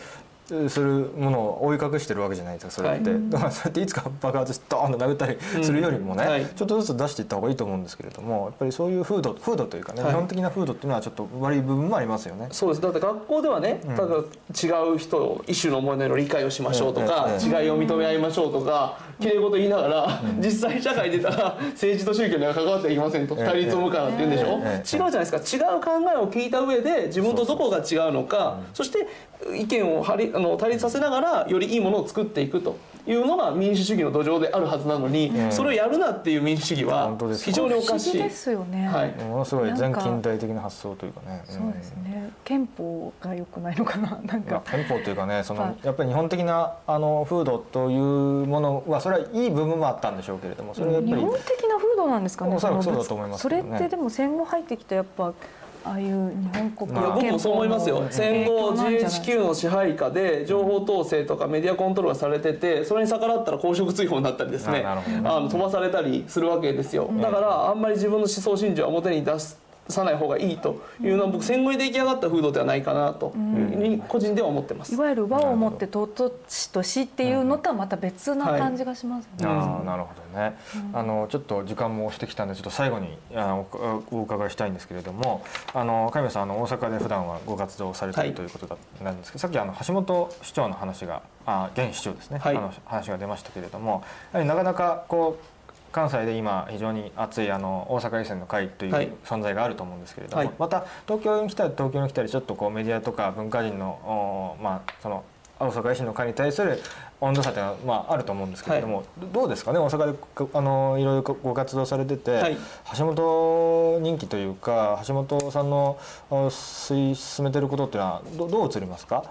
するものを覆い隠してるわけじゃないですかそれって、はい。だからそうやっていつか爆発してドーンと殴ったりするよりもね、うんはい。ちょっとずつ出していった方がいいと思うんですけれどもやっぱりそういう風土風土というかね、はい基本的な風土っていうのはちょっと悪い部分もありますよね。そうです。だって学校ではね、ただ違う人一種のものへの理解をしましょうとか、ええ違いを認め合いましょうとかきれい事言いながら、実際社会に出たら政治と宗教には関わってはいけませんと、ええ。対立を生むからって言うんでしょ、ええ。違うじゃないですか。違う考えを聞いた上で自分とどこが違うのかそして意見を張りあの対立させながらよりいいものを作っていくというのが民主主義の土壌であるはずなのに、それをやるなっていう民主主義は本当です非常におかしい。ですよね。はいものすごい全近代的な発想というかね。そうですね。憲法が良くないのかな。なんまあか。憲法というかねその、はいやっぱり日本的なあの風土というものはそれはいい部分もあったんでしょうけれどもそれはやっぱり、日本的な風土なんですかね。おそらくのそうだと思いますそけどねれってでも戦後入ってきたやっぱああいう日本国僕もそう思いますよ。戦後 GHQ の支配下で情報統制とかメディアコントロールがされててそれに逆らったら公職追放になったりですね。あの飛ばされたりするわけですよ。だからあんまり自分の思想信条は表に出さない方がいいというのは僕戦後に出来上がった風土ではないかなとうふうに個人では思ってますい。わゆる和をもって尊しとしっていうのとはまた別な感じがしますね。ああなるほどね、あのちょっと時間も押してきたんでちょっと最後にあのおお伺いしたいんですけれどもあの上村さんあの大阪で普段はご活動されていはいるということだなんですけど、さっきあの橋本市長の話があ現市長ですね、はいあの話が出ましたけれどもやはりなかなかこう関西で今非常に熱いあの大阪維新の会といはい。う存在があると思うんですけれども、はい。また東京に来たり東京に来たりちょっとこうメディアとか文化人のおまあその大阪維新の会に対する温度差というのは、まあ、あると思うんですけれども、どどうですかね？大阪でこあのいろいろご活動されてて、はい橋本人気というか橋本さんのお推進めてることっていうのはどどう映りますか？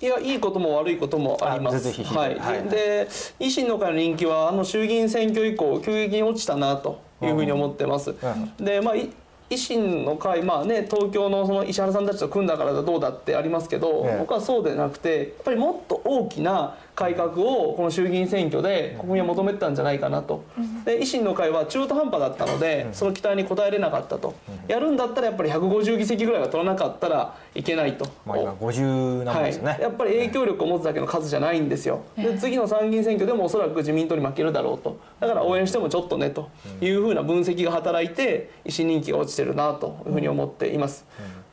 いやいいことも悪いこともあります。はい。はいで維新の会の人気はあの衆議院選挙以降急激に落ちたなというふうに思ってます。でまあい維新の会まあね東京のその石原さんたちと組んだからだどうだってありますけど、ええ僕はそうでなくてやっぱりもっと大きな改革をこの衆議院選挙で国民は求めてたんじゃないかなと。で維新の会は中途半端だったので、その期待に応えれなかったと。やるんだったらやっぱり150議席ぐらいは取らなかったらいけないと。まあ今50なんですね、はい、やっぱり影響力を持つだけの数じゃないんですよ、で次の参議院選挙でもおそらく自民党に負けるだろうと。だから応援してもちょっとねというふうな分析が働いて維新人気が落ちてるなというふうに思っています。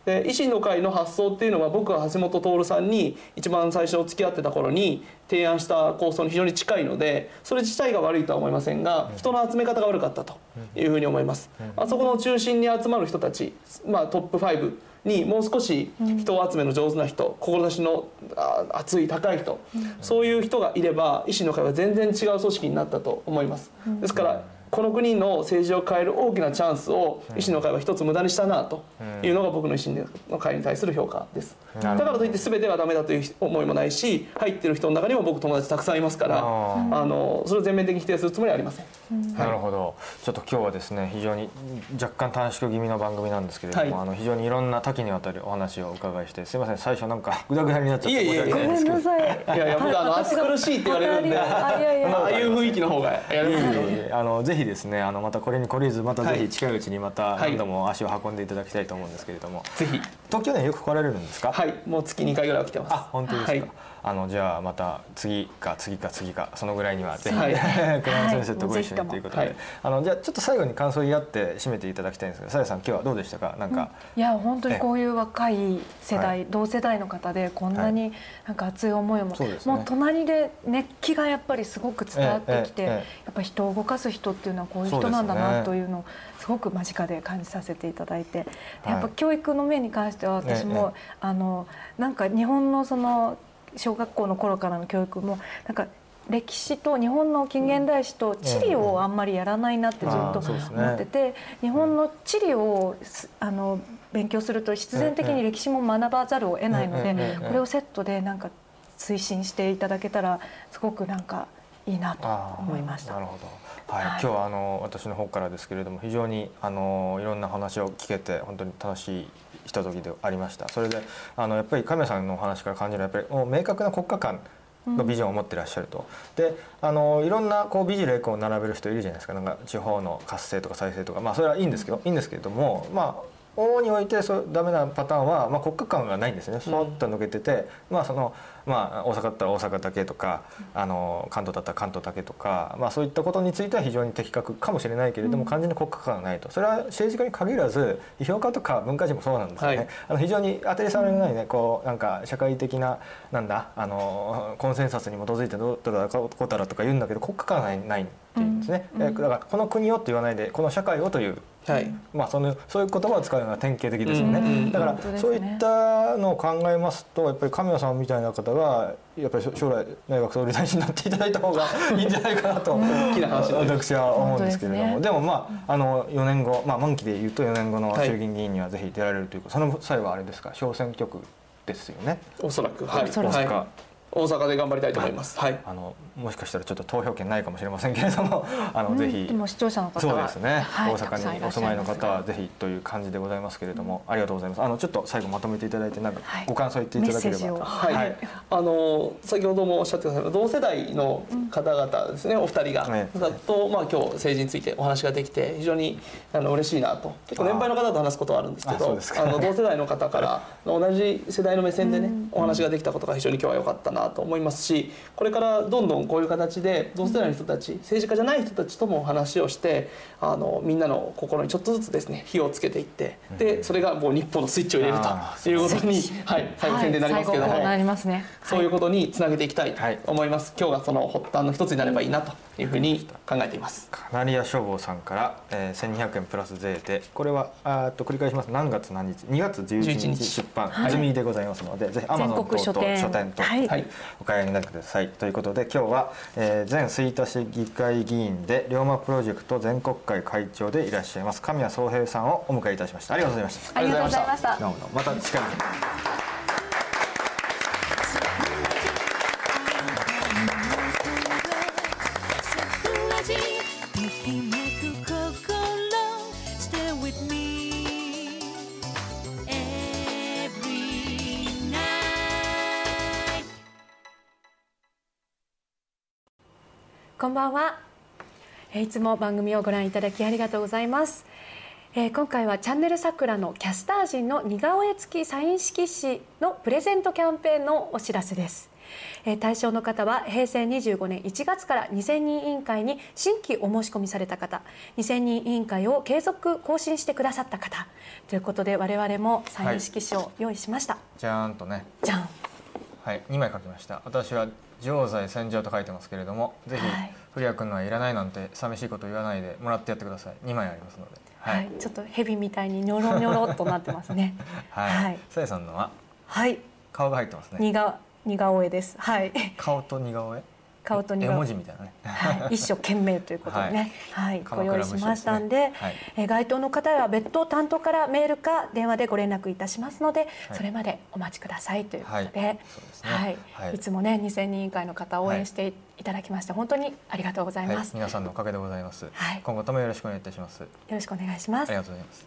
で維新の会の発想っていうのは僕は橋本徹さんに一番最初付き合ってた頃に提案した構想に非常に近いのでそれ自体が悪いとは思いませんが人の集め方が悪かったというふうに思います。あそこの中心に集まる人たち、まあ、トップ5にもう少し人を集めの上手な人志のあ熱い高い人そういう人がいれば維新の会は全然違う組織になったと思います。ですからこの国の政治を変える大きなチャンスを維新の会は一つ無駄にしたなというのが僕の維新の会に対する評価です。だからといって全てがダメだという思いもないし入ってる人の中にも僕友達たくさんいますからあのそれを全面的に否定するつもりはありません、なるほど。ちょっと今日はですね非常に若干短縮気味の番組なんですけれども、はい、あの非常にいろんな多岐にわたるお話をお伺いしてすいません最初なんかぐだぐだになっちゃって申し訳ないですけど。いやいや僕あの暑苦しいって言われるんで。ああいう雰囲気の方がやりますあのぜひですねあのまたこれに懲りずまたぜひ近いうちにまた何度も足を運んでいただきたいと思うんですけれども、ぜひ東京によく来られるんですか？はいもう月2回ぐらい来てます。あ本当ですか、はい、あのじゃあまた次か次か次かそのぐらいにはぜひ、はい、倉山先生とご一緒にということで、はい、あのじゃあちょっと最後に感想を言い合って締めていただきたいんですがさやさん今日はどうでしたか？なんか、うん、いや本当にこういう若い世代、同世代の方でこんなになんか熱い思いをも,、ね、もう隣で熱気がやっぱりすごく伝わってきて、やっぱ人を動かす人っていうのはこういう人なんだなというのをすごく間近で感じさせていただいて、やっぱ教育の面に関しては私も、あのなんか日本のその小学校の頃からの教育もなんか歴史と日本の近現代史と地理をあんまりやらないなってずっと思ってて、日本の地理をあの勉強すると必然的に歴史も学ばざるを得ないのでこれをセットでなんか推進していただけたらすごくなんかいいなと思いました。なるほど。はい、はい、今日はあの私の方からですけれども非常にあのいろんな話を聞けて本当に楽しいひとときでありました。それであのやっぱり亀さんのお話から感じるやっぱりもう明確な国家観のビジョンを持ってらっしゃると、うん、であのいろんなこう美辞麗句を並べる人いるじゃないですか。なんか地方の活性とか再生とか。まあそれはいいんですけどいいんですけれどもまあ往々においてそうダメなパターンは、まあ、国家観がないんですね。そっと抜けてて、まあそのまあ、大阪だったら大阪だけとかあの関東だったら関東だけとか、まあ、そういったことについては非常に的確かもしれないけれども、完全に国家観がないと。それは政治家に限らず批評家とか文化人もそうなんですよね、はい、あの非常に当たり障りのないねこうなんか社会的ななんだあのコンセンサスに基づいてどうだこうだとか言うんだけど国家観がないっていうんですね、だからこの国をと言わないでこの社会をというはい、まあそのそういう言葉を使うのは典型的ですよね。だからそういったのを考えますとやっぱり神谷さんみたいな方がやっぱり将来内閣総理大臣になっていただいた方が いいんじゃないかなと私は思うんですけれども、でもまああの4年後まあ満期で言うと4年後の衆議院議員にはぜひ出られるというその際はあれですか小選挙区ですよね。おそらく。はい。おそらく。大阪で頑張りたいと思います。はい。あのもしかしたらちょっと投票権ないかもしれませんけれども、あの、ぜひ。でも視聴者の方そうですね。大阪にお住まいの方はぜひという感じでございますけれども、ありがとうございます。あのちょっと最後まとめていただいてなんかご感想言っていただければ。はい。あの先ほどもおっしゃってください同世代の方々ですね、お二人が、とまあ今日政治についてお話ができて非常にあの嬉しいなと。結構年配の方と話すことはあるんですけど、あの同世代の方から 同じ世代の目線でねお話ができたことが非常に今日は良かったなと思いますし。これからどんどんこういう形で同世代の人たち政治家じゃない人たちとも話をしてあのみんなの心にちょっとずつですね火をつけていってでそれがもう日本のスイッチを入れるということに、はい、最後宣伝になりますけども、なりますね、そういうことにつなげていきたいと思います、今日がその発端の一つになればいいなというふうに考えています。カナリア消防さんから、えー、1200円プラス税でこれはあと繰り返します。何月何日？2月11日出版済みでございますので、ぜひアマゾン等々書店。と、はい、お買いになってください。ということで今日は、えー、前吹田市議会議員で龍馬プロジェクト全国会会長でいらっしゃいます神谷宗平さんをお迎えいたしました。ありがとうございました。ありがとうございました。また近くこんばんは。いつも番組をご覧いただきありがとうございます。えー、今回はチャンネル桜のキャスター陣の似顔絵付きサイン色紙のプレゼントキャンペーンのお知らせです。えー、対象の方は平成25年1月から2000人委員会に新規お申し込みされた方2000人委員会を継続更新してくださった方ということで我々もサイン色紙を用意しました、はい、じゃーんとねじゃんはい2枚書きました。私は常在戦場と書いてますけれどもぜひ、古谷君のはいらないなんて寂しいこと言わないでもらってやってください。2枚ありますので、はい、はい、ちょっと蛇みたいにニョロニョロっとなってますね。はい。さや、さんのははい。顔が入ってますね。似顔絵です。はい。顔と似顔絵？顔と庭文字みたいなね、はい、一生懸命ということでね、はい、はい、ご用意しましたんで、ね。はい、え該当の方は別途担当からメールか電話でご連絡いたしますので、それまでお待ちくださいということで、はい。い、つもね2000人委員会の方応援していただきまして本当にありがとうございます、皆さんのおかげでございます、はい。今後ともよろしくお願いいたします。よろしくお願いします。ありがとうございます。